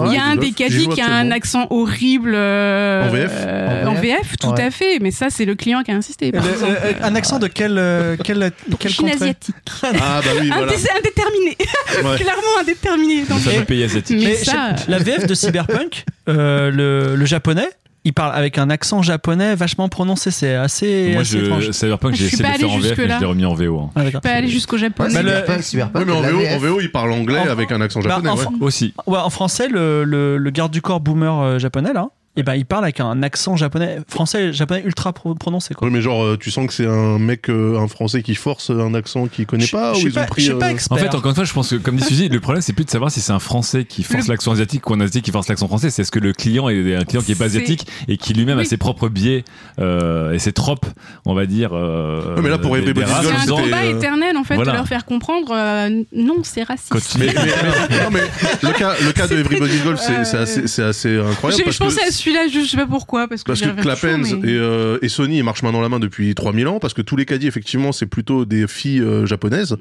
Il y a un des caddies qui a un accent horrible euh, En VF euh, En en VF? Tout Ouais. à fait. Mais ça, c'est le client qui a insisté. par Le- exemple. euh, un accent de quel, euh, quel, quel Chine asiatique. ah bah oui voilà Indé- indéterminé. Ouais. Clairement indéterminé. Donc, Ça fait pays asiatique. mais Mais ça, la VF de Cyberpunk, euh, le, le japonais, il parle avec un accent japonais vachement prononcé. C'est assez, Moi, assez étrange. je, Cyberpunk, Je j'ai suis essayé de pas le faire en VF, mais je l'ai remis en VO. hein. Ah, d'accord. pas aller jusqu'au Ouais, japonais. Bah, le- Cyberpunk, Cyberpunk, Ouais, mais en VO, en VO, il parle anglais En- avec un accent Bah, japonais. en ouais. Aussi. Ouais, en français, le, le, le garde du corps boomer euh, japonais, là, et ben, il parle avec un accent japonais, français, japonais ultra pro- prononcé. Quoi. Ouais, mais genre, euh, tu sens que c'est un mec, euh, un français qui force un accent qu'il connaît Je- pas je ou ont pas, pris. je suis pas euh, expert. En fait, encore une fois, je pense que, comme dit Suzy, le problème, c'est plus de savoir si c'est un Français qui force Le- l'accent asiatique ou un asiatique qui force l'accent français. C'est ce que le client est un client qui est pas asiatique et qui lui-même a Oui. ses propres biais euh, et ses tropes, on va dire. Euh, mais là, pour des- des Everybody's races, un combat euh, éternel en fait voilà. de leur faire comprendre euh, non c'est raciste. Quand Mais, mais- mais- non, mais le cas, le cas de Everybody's Golf, c'est assez, incroyable. Parce je pensais que, à celui-là, je sais pas pourquoi parce que parce que Clapens toujours, mais- et, euh, et Sony marchent main dans la main depuis 3000 ans, parce que tous les caddies, effectivement, c'est plutôt des filles euh, japonaises.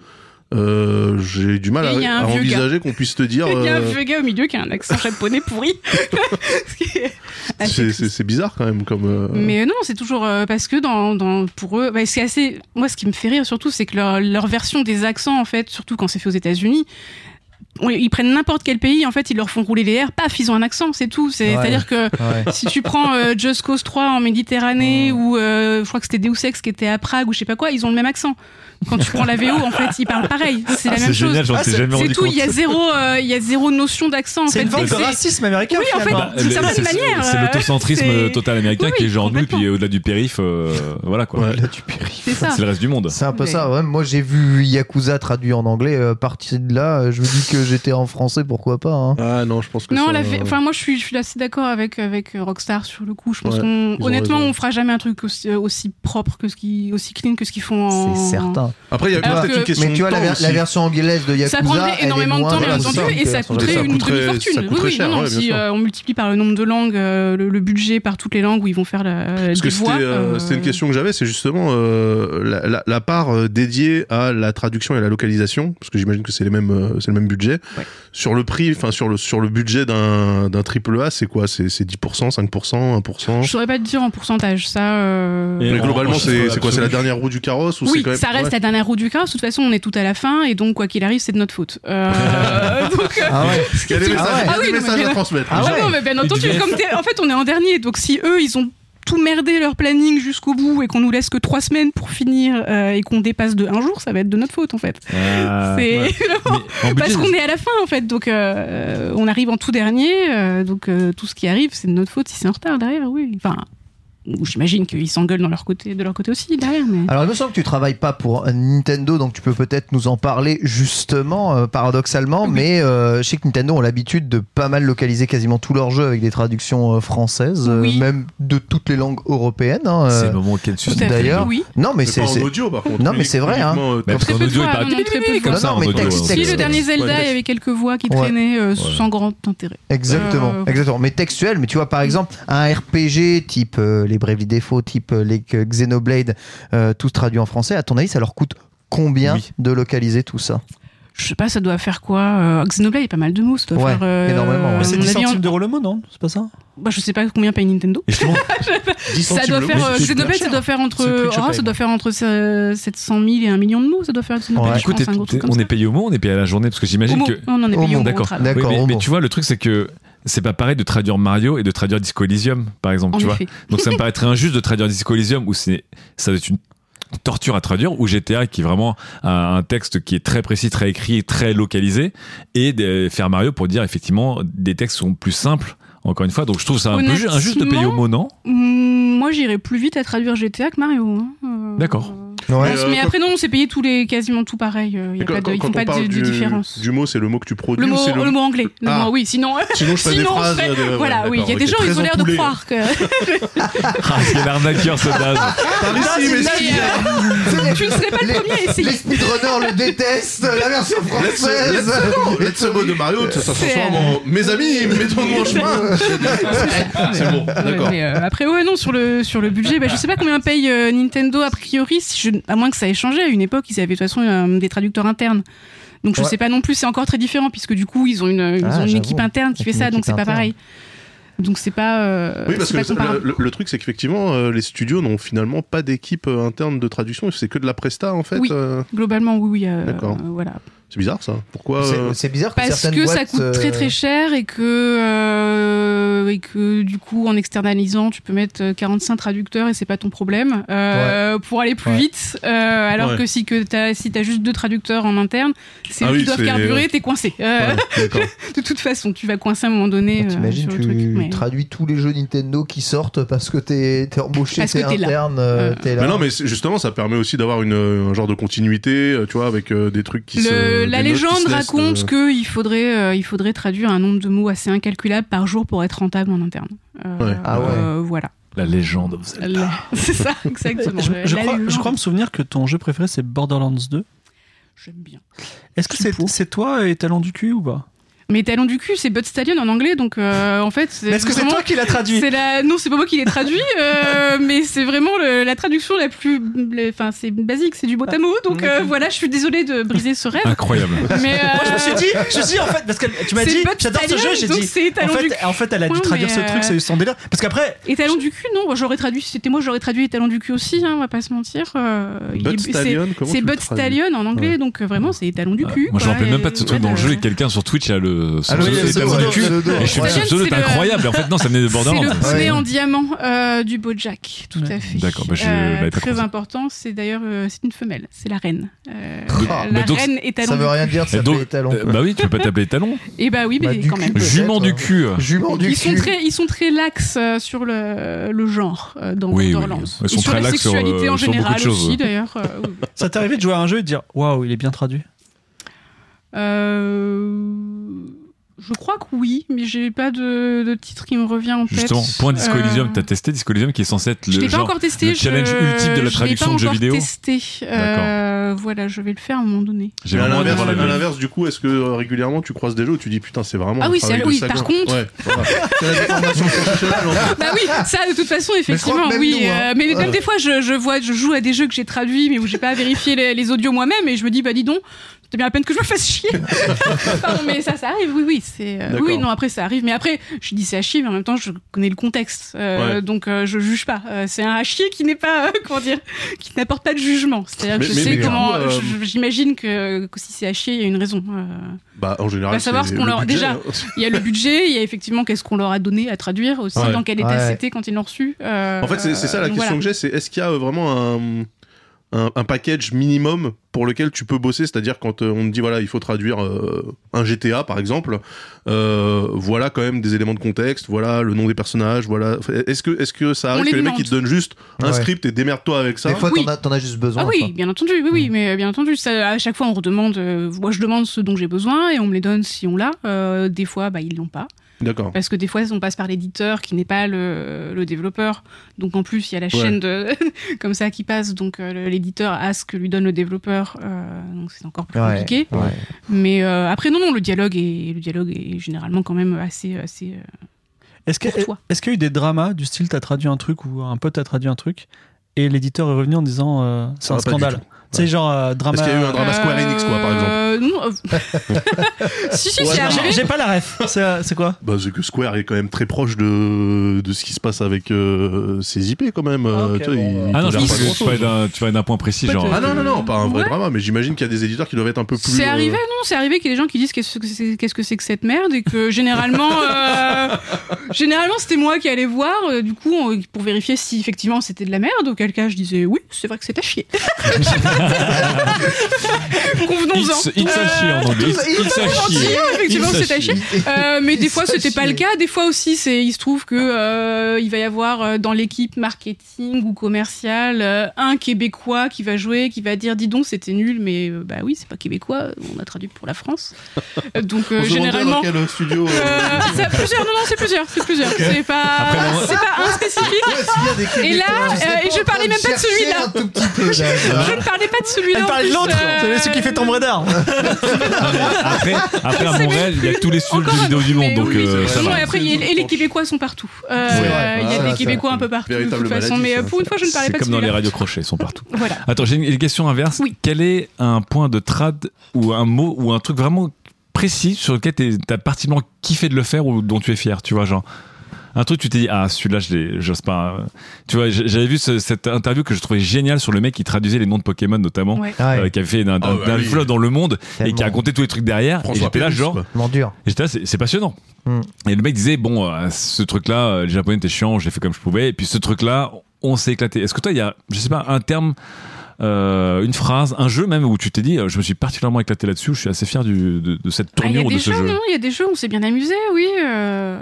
Euh, J'ai du mal à, envisager qu'on puisse te dire. Il y a un vieux gars au milieu qui a un accent japonais pourri. C'est- bizarre quand même comme. Mais non, c'est toujours parce que dans, dans pour eux, bah, c'est assez. Moi, ce qui me fait rire surtout, c'est que leur, leur version des accents, en fait, surtout quand c'est fait aux États-Unis. Ils prennent n'importe quel pays, en fait, ils leur font rouler les airs, paf, ils ont un accent, c'est tout. Ouais. C'est-à-dire que Ouais. si tu prends euh, Just Cause 3 en Méditerranée ou euh, je crois que c'était Deus Ex qui était à Prague ou je sais pas quoi, ils ont le même accent. Quand tu prends la VO, en fait, ils parlent pareil. C'est la Ah, même c'est chose. génial, j'en Ah, c'est- jamais C'est rendu tout, compte. il y a zéro, euh, il y a zéro notion d'accent. En C'est fait. une forme de racisme américain. Oui, en fait. Bah, d'une certaine manière, C'est euh, l'autocentrisme total américain Oui, qui est genre nous, puis au-delà du périph, euh, voilà quoi. Ouais. Là, tu péris. C'est le reste du monde. C'est un peu Mais- ça. ouais. Moi, j'ai vu Yakuza traduit en anglais. Euh, parti de là, je me dis que j'étais en français, pourquoi pas. hein. Ah non, je pense que Non, ça- la enfin moi je suis, je suis assez d'accord avec avec Rockstar sur le coup. Je pense qu'on honnêtement on fera jamais un truc aussi, aussi propre que ce qui aussi clean que ce qu'ils font en. C'est certain. Après, il y a Alors peut-être que- une question Mais tu vois, de la, temps ver- aussi. la version anglaise de Yakuza. Ça prendrait elle est énormément de moins temps, bien entendu, et ça euh, coûterait ça une coûterait- demi-fortune. Oui, coûterait oui, cher, non, non, ouais, bien si sûr. euh, on multiplie par le nombre de langues, euh, le, le budget par toutes les langues où ils vont faire la, Parce des que c'était voix. euh, euh, c'était une question que j'avais, c'est justement euh, la, la- la part euh, dédiée à la traduction et la localisation, parce que j'imagine que c'est les mêmes, euh, c'est le même budget. Ouais. Sur le prix, enfin sur le sur le budget d'un d'un triple A, c'est quoi? C'est c'est 10%, 5%, 1% Je saurais pas te dire en pourcentage ça. euh, Et Mais en- globalement, en c'est chiffre c'est quoi? C'est la absolu. dernière roue du carrosse ou c'est Oui, quand même ça reste. La dernière roue du carrosse. De toute façon, on est tout à la fin et donc quoi qu'il arrive, c'est de notre faute. Euh, donc, Ah ouais. Il y a des messages, ouais. il y a Ah des messages à transmettre. Ah Ah ouais. non, mais bien entendu, comme en fait, on est en dernier. Donc, si eux, ils ont tout merdé leur planning jusqu'au bout et qu'on nous laisse que trois semaines pour finir euh, et qu'on dépasse de un jour, ça va être de notre faute, en fait. Ah, C'est ouais. parce qu'on est à la fin, en fait. Donc, euh, on arrive en tout dernier. euh, donc, euh, tout ce qui arrive, c'est de notre faute si c'est en retard derrière, oui. Enfin, j'imagine qu'ils s'engueulent dans leur côté, de leur côté aussi derrière. Mais... Alors, il me semble que tu travailles pas pour Nintendo, donc tu peux peut-être nous en parler justement, euh, paradoxalement, mais euh, je sais que Nintendo ont l'habitude de pas mal localiser quasiment tous leurs jeux avec des traductions euh, françaises, euh, Oui. même de toutes les langues européennes. hein, C'est le moment auquel tu D'ailleurs, oui. Non, mais c'est. pas en c'est- audio par contre. Non, mais c'est vrai, hein. Parce Très qu'en peu de audio, il fois, parle non, non, très peu comme ça hein. Si texte. le dernier Zelda, il y avait quelques voix qui traînaient sans grand intérêt. Exactement, exactement. Mais textuel, mais tu vois, par exemple, un RPG type euh, les Bravely Default, type euh, les Xenoblade, euh, tous traduits en français, à ton avis, ça leur coûte combien Oui. de localiser tout ça? Je sais pas, ça doit faire quoi euh, Xenoblade, il y a pas mal de mots, ça doit Ouais, faire. euh, énormément, ouais. c'est mon 10 avis, en- centimes d'euros le mot, non? C'est pas ça? Bah, je sais pas combien paye Nintendo. Et justement, 10 Ça centimes doit faire. euh, Xenoblade, ça cher. doit faire entre. oh, ça doit faire entre euh, 700 000 et 1 million de mots, ça doit faire Xenoblade. Ouais. pense, comme on ça. est payé au mot, on est payé à la journée parce que j'imagine que. On en est payé au mot. d'accord. Oui, mais tu vois, le truc, c'est que c'est pas pareil de traduire Mario et de traduire Disco Elysium, par exemple. En tu vois. Donc ça me paraîtrait injuste de traduire Disco Elysium où c'est ça doit être une torture à traduire ou GTA qui est vraiment un, un texte qui est très précis, très écrit, très localisé et de faire Mario pour dire effectivement des textes sont plus simples. Encore une fois, donc je trouve ça un peu ju- injuste de payer au mot, non Hum, Moi, j'irais plus vite à traduire GTA que Mario. hein. Euh, D'accord. Ouais. Mais, euh, mais après, non, c'est payé tous les, quasiment tout pareil. euh, y Mais a pas quand- de, ils quand font on pas de, parle de du, différence. du mot, c'est le mot que tu produis Le mot, c'est le... mot anglais. Le Ah. mot- oui, sinon. Sinon, je fais des sinon, on phrases. ferait- de- ouais, voilà, oui, il y a des gens, ils ont l'air de croire que. Ah, quel arnaqueur ce Daz Par ici, mais si. euh, tu ne serais pas le premier à Les essayer. speedrunners le détestent, la version française. let's go, de Mario, ça, C'est- transforme en mes amis, mettons-nous en chemin. C'est bon, d'accord. Euh, après, ouais, non, sur le, sur le budget, bah, je sais pas combien paye euh, Nintendo a priori, si je- à moins que ça ait changé. À une époque, ils avaient de toute façon euh, des traducteurs internes. Donc je Ouais. sais pas non plus, c'est encore très différent puisque du coup, ils ont une, ils Ah, ont une j'avoue. équipe interne qui fait ça, donc c'est pas pareil. Donc c'est pas. euh, Oui, parce que le, comparable. le- le truc, c'est qu'effectivement, euh, les studios n'ont finalement pas d'équipe euh, interne de traduction, c'est que de la presta en fait. Oui. euh, Globalement, oui, oui. euh, D'accord. euh, voilà. C'est bizarre ça. Pourquoi C'est- euh, C'est bizarre que Parce certaines que ça coûte très euh, très cher et que, euh, et que du coup en externalisant tu peux mettre euh, 45 traducteurs et c'est pas ton problème euh, pour aller plus Ouais. vite euh, alors Ouais. que si que t'as si t'as juste deux traducteurs en interne c'est Ah eux oui, qui doivent carburer t'es coincé Euh, de toute façon tu vas coincer à un moment donné euh, T'imagines, tu le truc mais- traduis tous les jeux Nintendo qui sortent parce que t'es t'es embauché, t'es interne, euh, Euh. t'es là. Mais non, mais justement, ça permet aussi d'avoir une, euh, un genre de continuité, euh, tu vois, avec euh, des trucs qui se. Le- des la légende raconte euh, qu'il faudrait, euh, il faudrait traduire un nombre de mots assez incalculable par jour pour être rentable en interne. Euh, Ouais. Ah ouais. euh, voilà. La légende. La- C'est ça, exactement. je, crois, je légende. crois me souvenir que ton jeu préféré c'est Borderlands 2. J'aime bien. Est-ce que c'est c'est toi et Talon du cul ou pas? Mais talon du cul, c'est Bud Stallion en anglais, donc euh, en fait. Est-ce que c'est toi qui l'as traduit c'est la... Non, c'est pas moi qui l'ai traduit, euh, mais c'est vraiment le- la traduction la plus. Enfin, c'est basique, c'est du beau à mots, donc euh, voilà, je suis désolée de briser ce rêve. Incroyable. Mais, euh, Moi je me suis dit, je me suis dit en fait parce que tu m'as dit j'adore ce jeu, j'ai dit c'est en talon du fait, en fait elle a dû traduire ce truc, euh, c'est eu son délire parce qu'après Et talon du cul, non, j'aurais traduit, si c'était moi, j'aurais traduit les talons du cul aussi, hein, on va pas se mentir. euh, Bud Stallion, comment C'est Bud Stallion en anglais, donc euh, vraiment, c'est les talons du cul. Moi, je me rappelle même pas de ce truc dans le jeu et quelqu'un sur Twitch a le. Son Ah oui, pseudo, c'est pseudo. Et je fais Ouais. ce pseudo C'est est le- incroyable. Et en fait, non, ça venait de C'est Borderlands. le bonnet Ouais. en diamant euh, du Bojack, tout Ouais. à fait. D'accord, bah, je Euh, très important, c'est d'ailleurs euh, c'est une femelle, c'est la reine. Euh, Ah, la bah donc, reine est talon Ça veut rien dire, ça talons. euh, bah oui, tu peux pas t'appeler talon. Et bah oui, mais Bah, quand même. Jument du ouais. cul. Jument du Ils sont cul. très, ils sont très lax euh, sur le, genre dans Borderlands. Ils sont sur la sexualité en général aussi d'ailleurs. ça t'est arrivé de jouer à un jeu et de dire waouh il est bien traduit? Euh, je crois que oui, mais j'ai pas de, de titre qui me revient en tête. Justement, point Disco Euh, Elysium, t'as testé Disco Elysium qui est censé être Je le l'ai pas genre. encore testé. le challenge je- ultime de la traduction pas de jeux encore vidéo. testé. Euh, voilà, je vais le faire à un moment donné. J'ai Mais à l'inverse, du coup, est-ce que euh, régulièrement tu croises des jeux où tu dis putain, c'est vraiment. Ah un oui, de oui, par contre- Ouais, voilà. C'est la déformation professionnelle, en fait. Bah oui, ça de toute façon, effectivement, même oui. nous, hein. euh, mais même des fois, je, je vois, je joue à des jeux que j'ai traduits, mais où j'ai pas vérifié les, les audios moi-même, et je me dis, bah dis donc, c'était bien la peine que je me fasse chier. Pardon, mais ça, ça arrive, oui, oui. C'est, euh, oui, non, après, ça arrive. Mais après, je dis c'est à chier, mais en même temps, je connais le contexte. Euh, Ouais. Donc, euh, je juge pas. Euh, c'est un à chier qui n'est pas, euh, comment dire, qui n'apporte pas de jugement. C'est-à-dire que je mais- sais mais comment, coup, euh, je- j'imagine que, que si c'est à chier, il y a une raison. Euh, Bah, en général, va savoir c'est ce qu'on le leur- budget, déjà, hein. Il y a le budget, il y a effectivement qu'est-ce qu'on leur a donné à traduire aussi, Ouais. dans quel état Ouais. c'était quand ils l'ont reçu. Euh, En fait, c'est c'est ça la question voilà. que j'ai, c'est est-ce qu'il y a vraiment un, un, un package minimum pour lequel tu peux bosser, c'est-à-dire quand euh, on te dit voilà, il faut traduire euh, un GTA par exemple, euh, voilà quand même des éléments de contexte, voilà le nom des personnages, voilà. Est-ce que est-ce que ça arrive les que les mecs ils te donnent juste un Ouais. script et démerde-toi avec ça Des fois, Oui. t'en as, t'en as juste besoin. Ah oui, bien entendu, oui, oui, mais euh, bien entendu, ça, à chaque fois on redemande, euh, moi je demande ce dont j'ai besoin et on me les donne si on l'a. Euh, des fois, bah, ils l'ont pas. D'accord. Parce que des fois, on passe par l'éditeur qui n'est pas le, le développeur. Donc en plus, il y a la chaîne de, comme ça qui passe. Donc euh, le- l'éditeur a ce que lui donne le développeur. euh, donc c'est encore plus Ouais, compliqué. ouais. Mais euh, après, non, non, le dialogue est, le dialogue est généralement quand même assez. assez Est-ce que- Pour toi. est-ce qu'il y a eu des dramas du style t'as traduit un truc ou un pote a traduit un truc et l'éditeur est revenu en disant euh, c'est Ça un scandale. Tu sais, genre euh, drama. Est-ce qu'il y a eu un drama Square Enix, quoi, par exemple Euh, Non. si, si, Ouais, c'est arrivé. J'ai j'ai pas la ref. C'est euh, c'est quoi Bah, c'est que Square est quand même très proche de, de ce qui se passe avec euh, ses IP quand même. Ah, ok, Euh, tu vois, bon, ils-. Ah non, ils je gèrent pense pas que tu parlais d'un- tu parlais d'un point précis, genre. Ah non, non, non, pas un vrai Ouais. drama, mais j'imagine qu'il y a des éditeurs qui doivent être un peu plus. C'est euh, arrivé, non, c'est arrivé qu'il y ait des gens qui disent qu'est-ce que c'est qu'est-ce que, c'est que cette merde et que généralement, euh, généralement c'était moi qui allais voir, euh, du coup, on- pour vérifier si effectivement c'était de la merde, auquel cas je disais oui, c'est vrai que c'est à chier. Convenons-en. It's, it's a chier en anglais. It's, it's a chier. Gentil, effectivement, c'est à chier. Euh, mais des fois c'était pas le cas. Des fois aussi, c'est il se trouve que euh, il va y avoir euh, dans l'équipe marketing ou commercial euh, un Québécois qui va jouer, qui va dire dis donc c'était nul, mais euh, bah oui c'est pas québécois, on a traduit pour la France. Euh, donc euh, on généralement. dans quel studio. euh, Euh, c'est plusieurs, non, non, c'est plusieurs, c'est plusieurs. C'est pas, c'est pas un spécifique. Ouais, Et là, euh, et je parlais même pas de celui-là. Je ne parlais pas de celui-là. Elle parlait de l'autre. euh, C'est celui qui fait Tomb Raider. Après, après à Montréal, il y a tous les studios de vidéo du monde, donc oui, euh, après, et les Québécois sont partout. Euh. Il y a Ah, des ça, Québécois un peu partout. De toute façon, maladie, mais ça. euh, pour une fois, je ne parlais C'est pas de comme dans les radios crochets, ils sont partout. Voilà. Attends, j'ai une, une question inverse. Oui. Quel est un point de trad ou un mot ou un truc vraiment précis sur lequel t'as particulièrement kiffé de le faire ou dont tu es fier, tu vois, genre un truc tu t'es dit ah celui-là je j'ose pas euh. tu vois j'avais vu ce- cette interview que je trouvais géniale sur le mec qui traduisait les noms de Pokémon notamment Ouais. Ah ouais, euh, qui avait fait un, un, ouais, un oui. flot dans le monde et qui racontait tous les trucs derrière et j'étais là genre J'étais là, c'est passionnant. Hmm. Et le mec disait, bon, euh, ce truc-là, euh, les japonais étaient chiants, je l'ai fait comme je pouvais. Et puis ce truc-là, on s'est éclaté. Est-ce que toi, il y a, je sais pas, un terme, euh, une phrase, un jeu même où tu t'es dit, euh, je me suis particulièrement éclaté là-dessus, je suis assez fier du, de, de cette Ah, Il y tournure a ou de des ce jeux, jeu. non Il y a des jeux où on s'est bien amusé, oui. euh,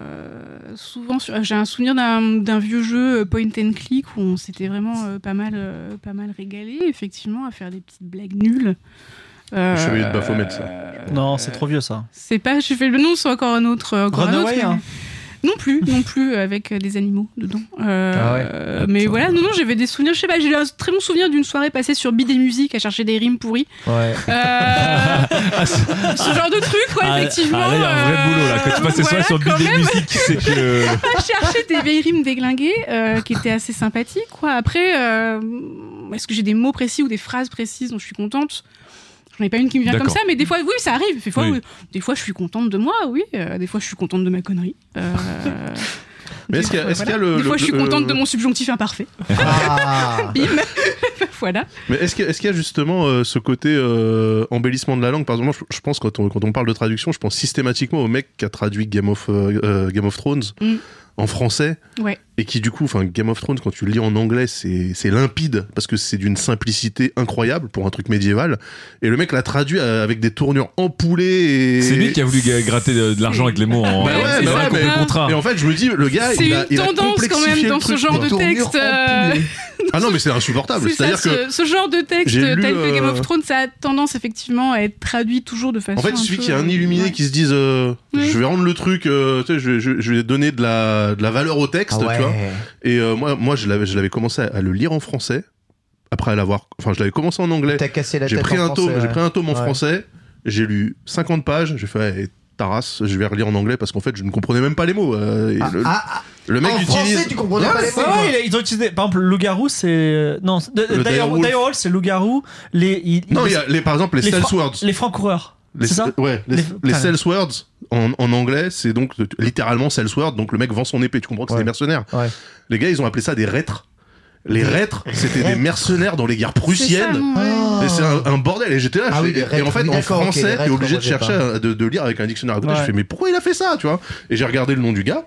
souvent, j'ai un souvenir d'un vieux jeu point and click où on s'était vraiment euh, pas mal, euh, pas mal régalé, effectivement, à faire des petites blagues nulles. Euh, Le Chevalier de Baphomet, ça. Non, c'est trop vieux ça. C'est pas, j'ai fait le nom, c'est encore un autre. Encore un autre, mais- hein. Non plus, non plus, avec euh, des animaux dedans. Euh, Ah ouais. euh, mais voilà, non, non, j'avais des souvenirs, je sais pas, j'ai un très bon souvenir d'une soirée passée sur Bid et Musique à chercher des rimes pourries. Ouais. Euh, ce genre de truc, quoi, Ah, effectivement. ah, là, il y a un vrai euh, boulot là. Quand tu passes voilà, sur Bid même. Music, c'est que. à chercher des vieilles rimes déglinguées euh, qui étaient assez sympathiques. Quoi. Après, euh, est-ce que j'ai des mots précis ou des phrases précises dont je suis contente? J'en ai pas une qui me vient comme ça, mais des fois, oui, ça arrive. Des fois, Oui. des fois je suis contente de moi, oui. Euh, des fois, je suis contente de ma connerie. Euh, Mais est-ce qu'il y a- y le- Des fois, le- je suis contente de mon subjonctif imparfait. Ah. Bim Voilà. Mais est-ce qu'il y, a- y justement euh, ce côté embellissement de la langue? Par exemple, moi, je, je pense quand on, quand on parle de traduction, je pense systématiquement au mec qui a traduit Game of, Game of Thrones Mm. En français Ouais. et qui du coup, enfin Game of Thrones, quand tu le lis en anglais, c'est c'est limpide parce que c'est d'une simplicité incroyable pour un truc médiéval. Et le mec l'a traduit euh, avec des tournures empoulées. Et... C'est lui qui a voulu gratter de, de l'argent avec les mots en. Bah ouais, il bah a ouais, mais- le contrat. Et en fait, je me dis, le gars, C'est il a, une il a tendance quand complexifié même le dans truc, ce genre de texte. euh, Ah non, mais c'est insupportable. C'est-à-dire que ce, genre de texte j'ai lu, tel que Game euh, of Thrones, ça a tendance effectivement à être traduit toujours de façon. En fait, il suffit qu'il y ait un euh, illuminé ouais. qui se dise euh, Oui. je vais rendre le truc, euh, tu sais, je, vais- je, je vais donner de la, de la valeur au texte, Ah ouais. tu vois. Et euh, moi, moi, je l'avais, je l'avais commencé à, à le lire en français. Après l'avoir, enfin, je l'avais commencé en anglais. T'as cassé la J'ai tête pris en un tome, j'ai pris un tome en Ouais. français. J'ai lu 50 pages. J'ai fait hey, Taras, je vais relire en anglais parce qu'en fait, je ne comprenais même pas les mots. euh, Ah, le, ah, ah, le mec en utilise. français, tu comprenais pas les mots. Ouais, ils ont utilisé. Par exemple, loup-garou, c'est. euh, Non. Direwolf, c'est loup-garou. Les, ils- Non, il y a les, par exemple les, les sales fra- words. les francs-coureurs. Les, C'est ça ouais, les, Les- les enfin, sales words en, en anglais, c'est donc littéralement sales words. Donc le mec vend son épée. Tu comprends que c'est Ouais. des mercenaires. Ouais. Les gars, ils ont appelé ça des reîtres. Les reîtres, c'était des mercenaires dans les guerres prussiennes. Oh. Et c'est un, un bordel. Et j'étais là. Ah je oui, et en fait, en français, les t'es obligé de chercher, à- de, de lire avec un dictionnaire à côté. Ouais. Je fais, mais pourquoi il a fait ça, tu vois? Et j'ai regardé le nom du gars.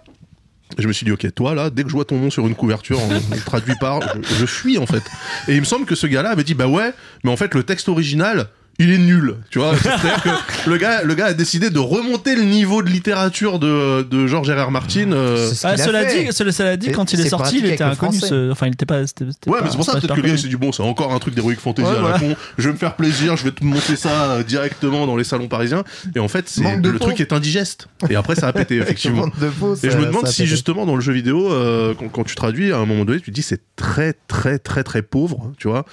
Et je me suis dit, ok, toi là, dès que je vois ton nom sur une couverture en, en traduit par, je, je fuis en fait. Et il me semble que ce gars-là avait dit, bah ouais, mais en fait le texte original, il est nul, tu vois. C'est-à-dire que le gars, le gars a décidé de remonter le niveau de littérature de, de George R. R. Martin. euh, C'est ce Ah, cela dit, cela, cela dit, quand il est sorti, il était inconnu. ce- Enfin, il était pas. c'était- c'était Ouais, pas- mais c'est pour ça peut-être que le gars s'est dit bon, c'est encore un truc d'Heroic Fantasy Ouais, à la con. Je vais me faire plaisir, je vais te monter ça directement dans les salons parisiens. Et en fait, c'est le peau. truc est indigeste. Et après, ça a pété effectivement. Monde de peau, Et je me demande si justement dans le jeu vidéo, euh, quand, quand tu traduis, à un moment donné, tu te dis c'est très très très très pauvre, tu vois.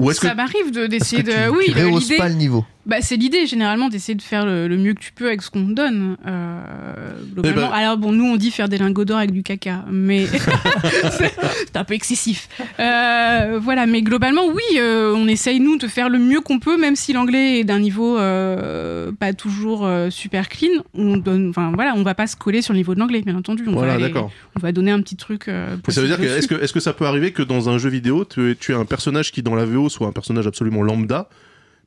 Ou est-ce que Ça m'arrive de- d'essayer que tu, de. Oui, tu l'idée. pas le niveau. Bah, c'est l'idée généralement d'essayer de faire le, le mieux que tu peux avec ce qu'on te donne. Euh, globalement. Eh ben- Alors bon, nous on dit faire des lingots d'or avec du caca, mais c'est un peu excessif. Euh, voilà, mais globalement oui, euh, on essaye nous de faire le mieux qu'on peut, même si l'anglais est d'un niveau pas toujours super clean. On donne, enfin voilà, on va pas se coller sur le niveau de l'anglais, bien entendu. On va Voilà, d'accord. On va donner un petit truc. Mais ça veut dire que est-ce que est-ce que ça peut arriver que dans un jeu vidéo, tu, tu aies un personnage qui dans la VO soit un personnage absolument lambda,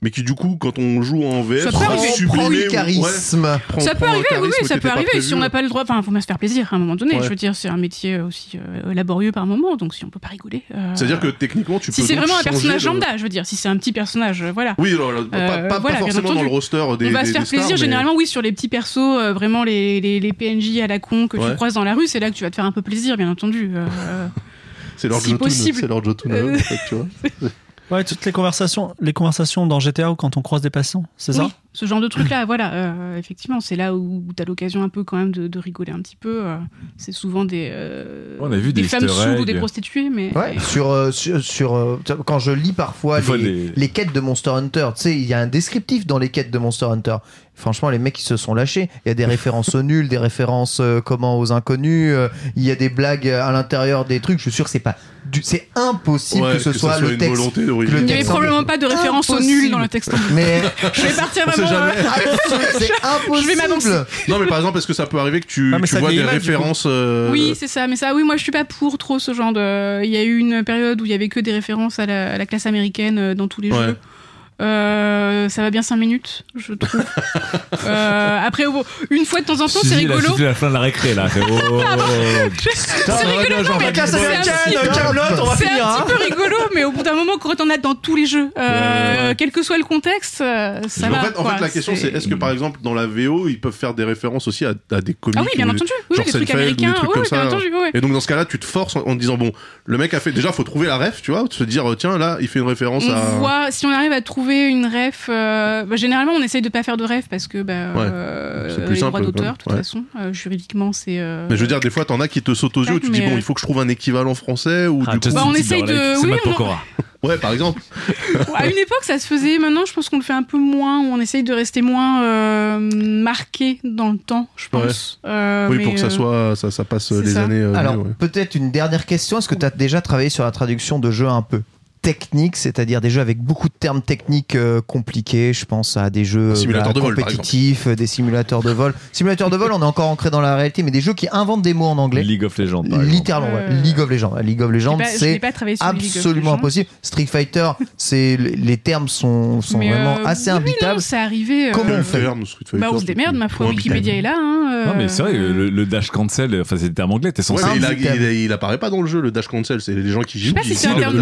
mais qui du coup quand on joue en VF, Ça peut arriver. sublimé ouais, charisme. prend- Ça peut arriver, oui, ça peut pas arriver. prévu. Si on n'a pas le droit, enfin, faut bien se faire plaisir à un moment donné. Ouais. Je veux dire, c'est un métier aussi euh, laborieux par moment, donc si on peut pas rigoler. euh, C'est-à-dire que techniquement, tu peux. si c'est vraiment un personnage de- lambda, je veux dire, si c'est un petit personnage, euh, voilà. Oui, alors, alors, pas, Euh, pas- pas voilà, bien forcément dans le roster des. on va des- se faire stars, plaisir mais- généralement, oui, sur les petits persos, euh, vraiment les, les, les PNJ à la con que Ouais. tu croises dans la rue, c'est là que tu vas te faire un peu plaisir, bien entendu. C'est leur si Jotun, c'est leur Jotun, en fait, tu vois. Ouais, toutes les conversations, les conversations dans GTA ou quand on croise des passants, c'est ça? Ce genre de truc-là, voilà. euh, effectivement, c'est là où tu as l'occasion un peu quand même de, de rigoler un petit peu. euh, c'est souvent des, euh, On a vu des femmes saoules ou des prostituées, mais. Ouais, sur, sur, sur, quand je lis parfois les, les- les quêtes de Monster Hunter, tu sais, il y a un descriptif dans les quêtes de Monster Hunter. Franchement, les mecs, ils se sont lâchés. Il y a des références aux nuls, des références euh, comment aux inconnus. euh, il y a des blagues à l'intérieur des trucs. Je suis sûr que c'est pas, du- c'est impossible Ouais, que ce soit, le texte. volonté le d'origine. Il n'y avait probablement pas de référence au Impossible. nul dans le texte. Mais Je vais partir sait jamais. euh, absolument, c'est Je vais m'annoncer. impossible. Non, mais par exemple, est-ce que ça peut arriver que tu, Ah, tu vois des références. euh, Oui, c'est ça, mais ça, oui, moi je suis pas pour trop ce genre de. Il y a eu une période où il y avait que des références à la, à la classe américaine euh, dans tous les Ouais. jeux. Euh, ça va bien 5 minutes, je trouve. Euh, après, bon, une fois de temps en temps, c'est rigolo. c'était la fin de la récré là. frérot. C'est rigolo, non, mais c'est un petit- Camelot, on va C'est finir. un hein. petit peu rigolo, mais au bout d'un moment, quand on a dans tous les jeux, euh, Ouais, quel que soit le contexte, ça Mais va. en fait, en quoi. fait, la question c'est est-ce que par exemple dans la VO ils peuvent faire des références aussi à, à des comics Ah oui, bien entendu. Oui, genre des trucs américains. Et donc dans ce cas-là, tu te forces en, disant bon, le mec a fait déjà faut trouver la ref, tu vois, se dire tiens là il fait une référence à. On voit si on arrive à trouver une ref. euh, bah, généralement, on essaye de pas faire de ref parce que bah, Ouais. euh, C'est plus les droits simple, d'auteur, quand de toute. Ouais. façon, euh, juridiquement, c'est. euh, Mais je veux dire, des fois, t'en as qui te sautent aux yeux, tu dis bon, euh, il faut que je trouve un équivalent français ou Ah, du coup. Bah, on essaye de- C'est oui, on-. Ouais, par exemple. à une époque, ça se faisait. Maintenant, je pense qu'on le fait un peu moins. où On essaye de rester moins euh, marqué dans le temps, je pense. Euh, oui, mais, pour que ça soit, ça, ça passe les ça. années. euh, Alors, peut-être une dernière question. Est-ce que tu as déjà travaillé sur la traduction de jeux un peu? Techniques, c'est-à-dire des jeux avec beaucoup de termes techniques euh, compliqués Je pense à des jeux de compétitifs, euh, des simulateurs de vol. Simulateurs de vol, on est encore ancré dans la réalité, mais des jeux qui inventent des mots en anglais. League of Legends. par. Littéralement, ouais. Euh, League of Legends. League of Legends, pas- je c'est pas absolument impossible. Street Fighter, c'est les termes sont, sont mais, vraiment euh, assez oui, non, c'est arrivé. euh, Comment on fait terme, Street Bah, Fighter, on se démerde, ma foi. Wikipédia est là. Hein, euh, Non, mais c'est vrai, le, le dash cancel, enfin, c'est des termes anglais, t'es Ouais, censé. mais il, il, il apparaît pas dans le jeu, le dash cancel. C'est les gens qui sais jouent. pas qui si c'est un le- terme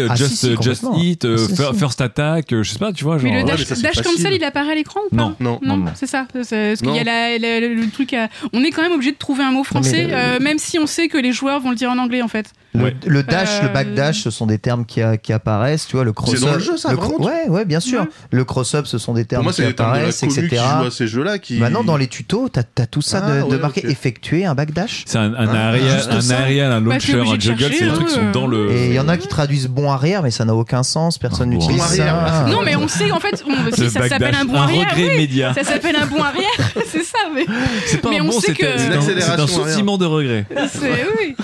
euh, Ah, Just, si, Just complètement. Eat, euh, Ah, si, fir- si. First Attack, euh, je sais pas, tu vois. Genre, Mais le ouais, dash, mais ça, dash cancel, il apparaît à l'écran ou pas Non. Non. Non, non. c'est ça. Parce qu'il y a Non. la- la- le truc à... On est quand même obligé de trouver un mot français, le- euh, même si on sait que les joueurs vont le dire en anglais, en fait. Le, Ouais. le dash, Euh, le backdash, ce sont des termes qui, a- qui apparaissent, tu vois, le cross-up. dans le jeu, ça, le Ouais, ouais, bien sûr. Ouais. Le cross-up, ce sont des Pour termes moi, qui c'est les termes de la apparaissent, qui etc. à ces jeux-là qui. Maintenant, dans les tutos, t'as as tout ça de, Ah, de ouais, marqué effectuer un backdash. C'est un, un Ah, un aérial, un Bah, launcher, un de juggle, c'est des trucs qui sont dans le. Et il y en a qui traduisent bon arrière, mais ça n'a aucun sens. Personne n'utilise arrière. ça. Non, mais on sait, en fait, ça s'appelle backdash, un bon arrière. Ça s'appelle un bon arrière, c'est ça, mais C'est pas un on bon, sait c'est que- un- c'est c'est arrière. sentiment de regret. c'est oui.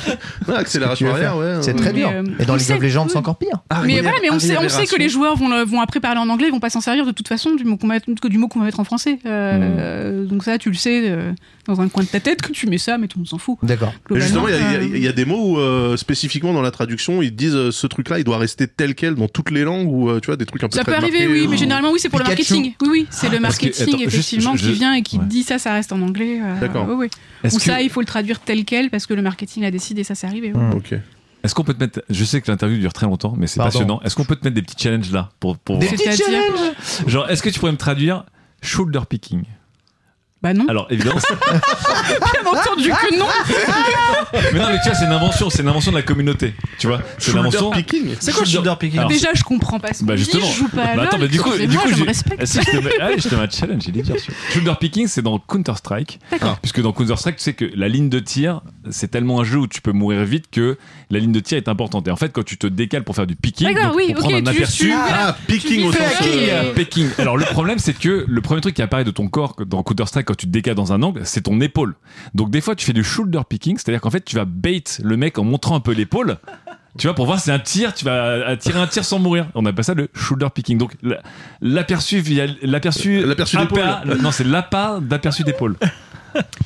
Accélération arrière, faire. ouais. C'est très Mais, bien. euh, Et dans League of Legends, c'est encore pire. Mais Arrière- voilà, mais on sait, on sait que les joueurs vont, le- vont après parler en anglais, ils vont pas s'en servir de toute façon du mot qu'on va, que du mot qu'on va mettre en français. Euh, Donc ça, tu le sais euh, dans un coin de ta tête que tu mets ça, mais tout le monde s'en fout. D'accord. Mais justement, il y a- y, des mots où, euh, spécifiquement dans la traduction, ils te disent euh, ce truc-là, il doit rester tel quel dans toutes les langues ou euh, tu vois des trucs un peu Ça peut arriver, marqués. oui, mais généralement, oui, c'est pour le marketing. Oui, oui, c'est le parce que- marketing, attends, effectivement, je- qui vient et qui ouais. dit ça, ça reste en anglais. euh, D'accord. Ou ça, il faut le traduire tel quel parce que le marketing a décidé, ça, c'est arrivé. Hmm. Ok. Est-ce qu'on peut te mettre. Je sais que l'interview dure très longtemps, mais c'est passionnant. Est-ce qu'on peut te mettre des petits challenges là pour, pour Des voir petits challenges Genre, est-ce que tu pourrais me traduire shoulder picking? Bah non, Alors, évidemment, c'est- bien entendu que non. mais non, mais tu vois, c'est une invention, c'est une invention de la communauté. Tu vois, c'est Shoulder l'invention. picking. C'est quoi le shoulder picking Alors, Déjà, je comprends pas ce Bah dit, justement. je joue pas à Bah attends, mais du coup, du coup, je me respecte. Si je te mets, allez, je te mets un challenge, j'ai dit bien sûr. Shoulder picking, c'est dans Counter Strike. D'accord. Puisque dans Counter Strike, tu sais que la ligne de tir, c'est tellement un jeu où tu peux mourir vite que la ligne de tir est importante. Et en fait, quand tu te décales pour faire du picking, D'accord, donc oui, pour ok, prendre un tu aperçu. Ah, picking au sens. Euh, picking. Alors le problème c'est que le premier truc qui apparaît de ton corps dans Counter Strike quand tu te décales dans un angle, c'est ton épaule. Donc des fois tu fais du shoulder picking, c'est-à-dire qu'en fait tu vas bait le mec en montrant un peu l'épaule. Tu vois, pour voir si c'est un tir, tu vas tirer un tir sans mourir. On appelle ça le shoulder picking. Donc la- l'aperçu via l'aperçu L'aperçu d'épaule. Non, c'est l'appât d'aperçu d'épaule.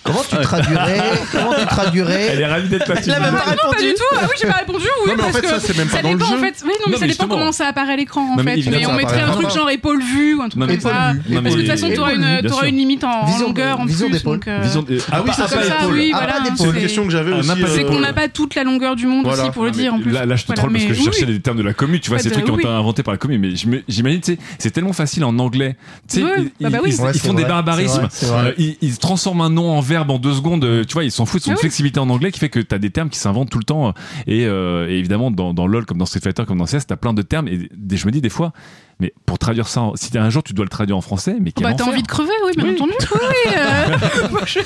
Comment tu traduirais Comment tu traduirais Elle est ravie d'être là. Elle a même pas Non, pas du tout. Ah oui, j'ai pas répondu. Oui, Non, mais en parce fait, que ça, c'est même pas ça dans le dépend, jeu. En fait. Oui, non, Non, mais mais ça dépend comment ça apparaît à l'écran en Non, mais fait. Mais on mettrait un truc genre épaule vue ou un truc comme ça. Parce que de toute façon, t'auras une, t'auras une limite en, longueur en vision plus. donc, euh, Vision de- Ah oui, ça, c'est épaule. Ah, voilà. pas d'épaule. C'est une c'est- question que j'avais Ah, aussi. pas- C'est euh, qu'on n'a pas toute la longueur du monde aussi pour le dire en plus. Là, je te troll parce que je cherchais des termes de la commu. Tu vois, Pas ces de- trucs qui ont été inventés par la commu. Mais j'imagine, tu sais, c'est tellement facile en anglais. Tu sais, ils, bah bah c'est font des barbarismes. c'est c'est ils transforment un nom en verbe en deux secondes. euh, Tu vois, ils s'en foutent. Ah une oui. flexibilité en anglais qui fait que tu as des termes qui s'inventent tout le temps. Et, euh, et évidemment, dans, dans LoL, comme dans Street Fighter, comme dans CS, tu as plein de termes. Et je me dis des fois, mais pour traduire ça, en- si t'as un jour tu dois le traduire en français, mais quel Bah, t'as envie de crever, oui, bien entendu. Oui, oui, euh, je-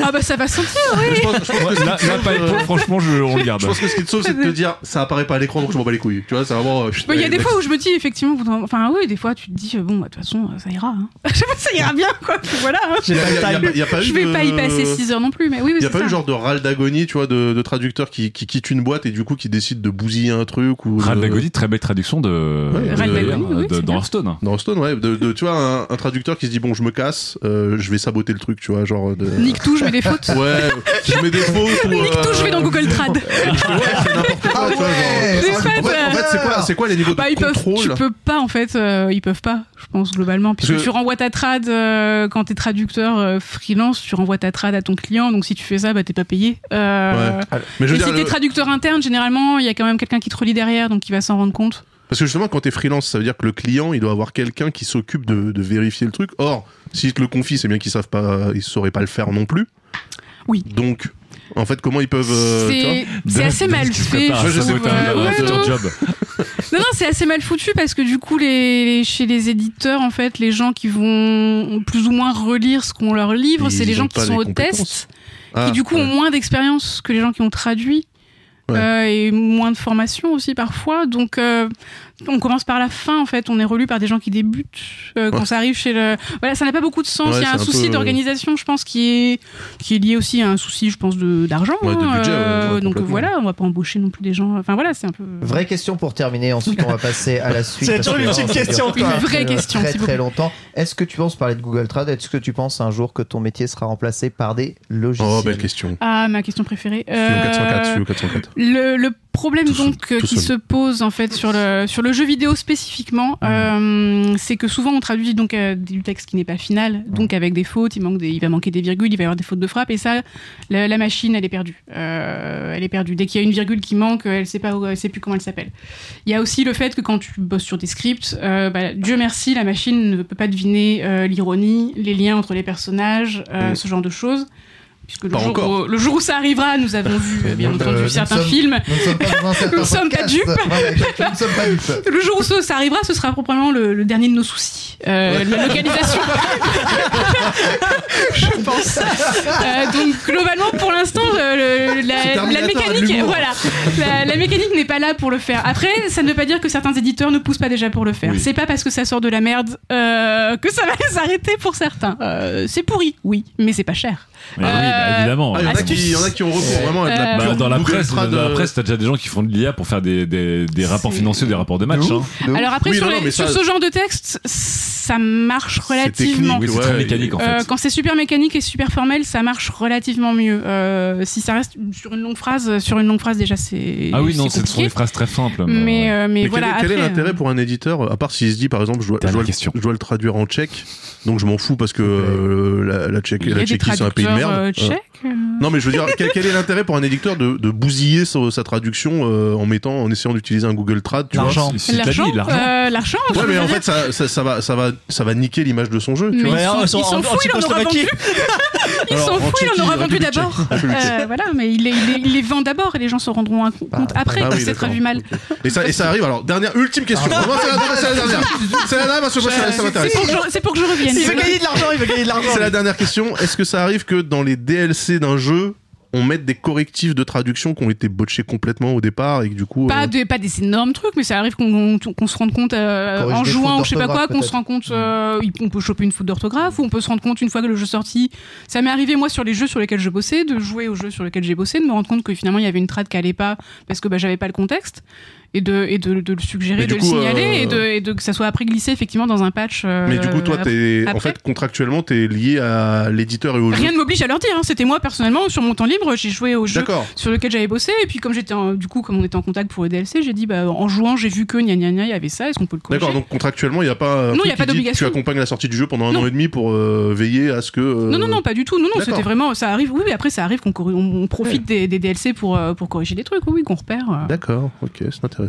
Ah, bah, ça va sentir, oui. Je pense, je pense que Ouais, ce qui là, te là, pas euh, franchement, je, on le garde. je pense que ce qui te sauve, c'est de te dire ça apparaît pas à l'écran donc je m'en bats les couilles. Tu vois, c'est vraiment. euh, Bah, Il y a des fois où je me dis, effectivement, enfin, oui, des fois, tu te dis, euh, bon, bah, de toute façon, ça ira. hein. Je sais pas, ça ira bien, quoi. Voilà. hein. Il y a, il y a- il y a pas eu Je vais de- pas y passer 6 heures non plus, mais oui, oui, Il y a pas eu ça. genre de râle d'agonie, tu vois, de, de traducteurs qui, qui quittent une boîte et du coup qui décident de bousiller un truc ou. De- Dagodi, très belle traduction de, Ouais, de- oui, de- c'est dans. Hearthstone. Dans Hearthstone, ouais, de, de- tu vois, un, un traducteur qui se dit bon, je me casse, euh, je vais saboter le truc, tu vois, genre de. Nique tout, je mets des fautes. Ouais, je mets des fautes ou. Nique tout, je vais dans Google Trad. Ouais, c'est n'importe quoi, Ah tu vois, genre. ouais, Des ça- fêtes, En fait, en fait, c'est quoi, c'est quoi les niveaux de Bah, ils peuvent, contrôle tu peux pas en fait, euh, ils peuvent pas, je pense globalement, puisque Parce que- tu renvoies ta trad euh, quand t'es traducteur euh, freelance, tu renvoies ta trad à ton client, donc si tu fais ça, bah t'es pas payé. Euh, Mais je veux si t'es traducteur interne, généralement, il y a quand même quelqu'un qui te relie derrière, donc il va s'en rendre compte. Parce que justement, quand t'es freelance, ça veut dire que le client, il doit avoir quelqu'un qui s'occupe de, de vérifier le truc. Or, s'ils te le confient, c'est bien qu'ils savent pas, ils sauraient pas le faire non plus. Oui. Donc, en fait, comment ils peuvent. euh, c'est assez mal fait. je je sais ouais, non. job. Non, non, c'est assez mal foutu parce que du coup, les, les- chez les éditeurs, en fait, les gens qui vont plus ou moins relire ce qu'on leur livre, c'est les gens qui sont au test, Ah, qui du coup ouais. ont moins d'expérience que les gens qui ont traduit. Euh, et moins de formation aussi parfois. Donc, euh, on commence par la fin en fait. On est relu par des gens qui débutent. Euh, quand Ouais. ça arrive chez le, voilà, ça n'a pas beaucoup de sens. Ouais, Il y a un un souci peu- d'organisation, je pense, qui est qui est lié aussi à un souci, je pense, de d'argent. Ouais, de hein, budget, ouais, euh, ouais, donc voilà, on va pas embaucher non plus des gens. Enfin voilà, c'est un peu. Vraie question pour terminer, ensuite on va passer à la suite. C'est toujours une petite question. Une vraie question, Très très longtemps. Est-ce que tu penses parler de Google Trad Est-ce que tu penses un jour que ton métier sera remplacé par des logiciels? Oh, belle question. Ah, ma question préférée. Euh, 404, Studio 404. Le, le problème Tout donc qui seul. se pose en fait sur le sur le jeu vidéo spécifiquement, euh, c'est que souvent on traduit donc euh, du texte qui n'est pas final, donc avec des fautes, il manque des, il va manquer des virgules, il va y avoir des fautes de frappe et ça, la, la machine elle est perdue, Euh, elle est perdue. Dès qu'il y a une virgule qui manque, elle sait pas, où, elle sait plus comment elle s'appelle. Il y a aussi le fait que quand tu bosses sur des scripts, bah, Dieu merci, la machine ne peut pas deviner l'ironie, les liens entre les personnages, Mm. ce genre de choses. Puisque le Pas jour, encore. où, le jour où ça arrivera, nous avons vu euh, bien Euh, entendu nous certains sommes- films Nous ne sommes pas sommes dupes. Ouais, Nous ne sommes pas dupes. le jour où ça ça arrivera, ce sera probablement le, le dernier de nos soucis. Euh, La localisation. Je pense. Euh, donc globalement, pour l'instant, euh, la, mécanique, voilà, la, la mécanique n'est pas là pour le faire. Après, ça ne veut pas dire que certains éditeurs ne poussent pas déjà pour le faire. Oui. C'est pas parce que ça sort de la merde euh, que ça va les arrêter pour certains. Euh, c'est pourri, oui, mais c'est pas cher. Mais oui, bah, Euh, évidemment. Ah, il y en a qui, il y en a qui ont recours vraiment à de la Euh, Bah, dans la Google presse, Trad, dans la presse, t'as déjà des gens qui font de l'IA pour faire des, des, des rapports financiers, des rapports de match. De hein. de. Alors après, Oui, sur, non, non, les- mais sur ça- ce genre de texte, ça marche relativement. Oui, c'est très Ouais, mécanique en fait. Euh, quand c'est super mécanique et super formel, ça marche relativement mieux. Euh, si ça reste sur une longue phrase, sur une longue phrase déjà c'est. ah oui, non, ce sont des phrases très simples. Mais, euh, mais, Mais voilà. quel, est- quel est après, l'intérêt pour un éditeur, à part s'il se dit par exemple je dois, je Dernière dois le- question. je dois le traduire en tchèque, donc je m'en fous parce que la, la, Tchéquie c'est un pays merde. euh, Euh, tchèques. euh. non mais je veux dire, quel, quel est l'intérêt pour un éditeur de, de bousiller sa, sa traduction euh, en mettant, en essayant d'utiliser un Google Trad, tu vois L'argent. Si- si t'as L'argent, dit, l'argent. euh. Ouais mais en fait ça, ça, ça va, ça, va, ça va niquer l'image de son jeu, tu Mais vois. il Ouais, s'en en- aura vendu. Il Alors, s'en en fout, il en aura vendu d'abord. Euh, voilà, mais il les, il les- il les vend d'abord et les gens se rendront un compte Ah, après Ah que oui, c'est traduit mal. Et ça, et ça arrive. Alors dernière, ultime question. Vraiment, c'est la, c'est la dernière. C'est la dernière parce que moi, ça, ça m'intéresse. C'est pour que je- C'est pour que je revienne. Il veut gagner de l'argent, il veut gagner de l'argent. C'est la dernière question. Est-ce que ça arrive que dans les DLC d'un jeu, on met des correctifs de traduction qui ont été botchés complètement au départ et que du coup. Pas, euh, des, pas des énormes trucs, mais ça arrive qu'on qu'on se rende compte euh, en fautes ou je sais pas quoi, qu'on se rend compte, euh, on peut choper une faute d'orthographe, ou on peut se rendre compte une fois que le jeu est sorti. Ça m'est arrivé moi sur les jeux sur lesquels je bossais, de jouer aux jeux sur lesquels j'ai bossé, de me rendre compte que finalement il y avait une trad qui allait pas parce que bah, j'avais pas le contexte. Et de, et de, de le suggérer, de le signaler, euh, et, de, et de que ça soit après glissé effectivement dans un patch. euh, Mais du coup, toi, t'es, en fait, contractuellement, t'es lié à l'éditeur et au jeu. Rien ne m'oblige à leur dire. hein. C'était moi personnellement sur mon temps libre, j'ai joué au jeu sur lequel j'avais bossé. Et puis comme j'étais du coup comme on était en contact pour le DLC, j'ai dit bah en jouant j'ai vu que gna gna gna il y avait ça. Est-ce qu'on peut le corriger? D'accord, donc contractuellement, il n'y a pas. Non, il y a pas d'obligation. Tu accompagnes la sortie du jeu pendant un Non. an et demi pour euh, veiller à ce que. euh, Non non non pas du tout. Non non c'était vraiment ça arrive. Oui mais après ça arrive qu'on on, on profite des, des DLC pour euh, pour corriger des trucs. Oui oui, qu'on repère. euh. D'accord, ok, c'est intéressant.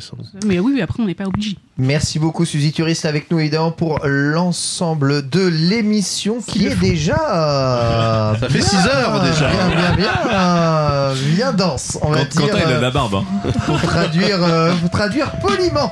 Mais oui oui après on n'est pas obligé. Merci beaucoup Suzy tu restes avec nous évidemment pour l'ensemble de l'émission qui est déjà Ça fait bien, six heures, déjà. bien bien bien euh, bien dense on va Quand, dire Quentin, il a de euh, la barbe. hein. pour traduire euh, pour traduire poliment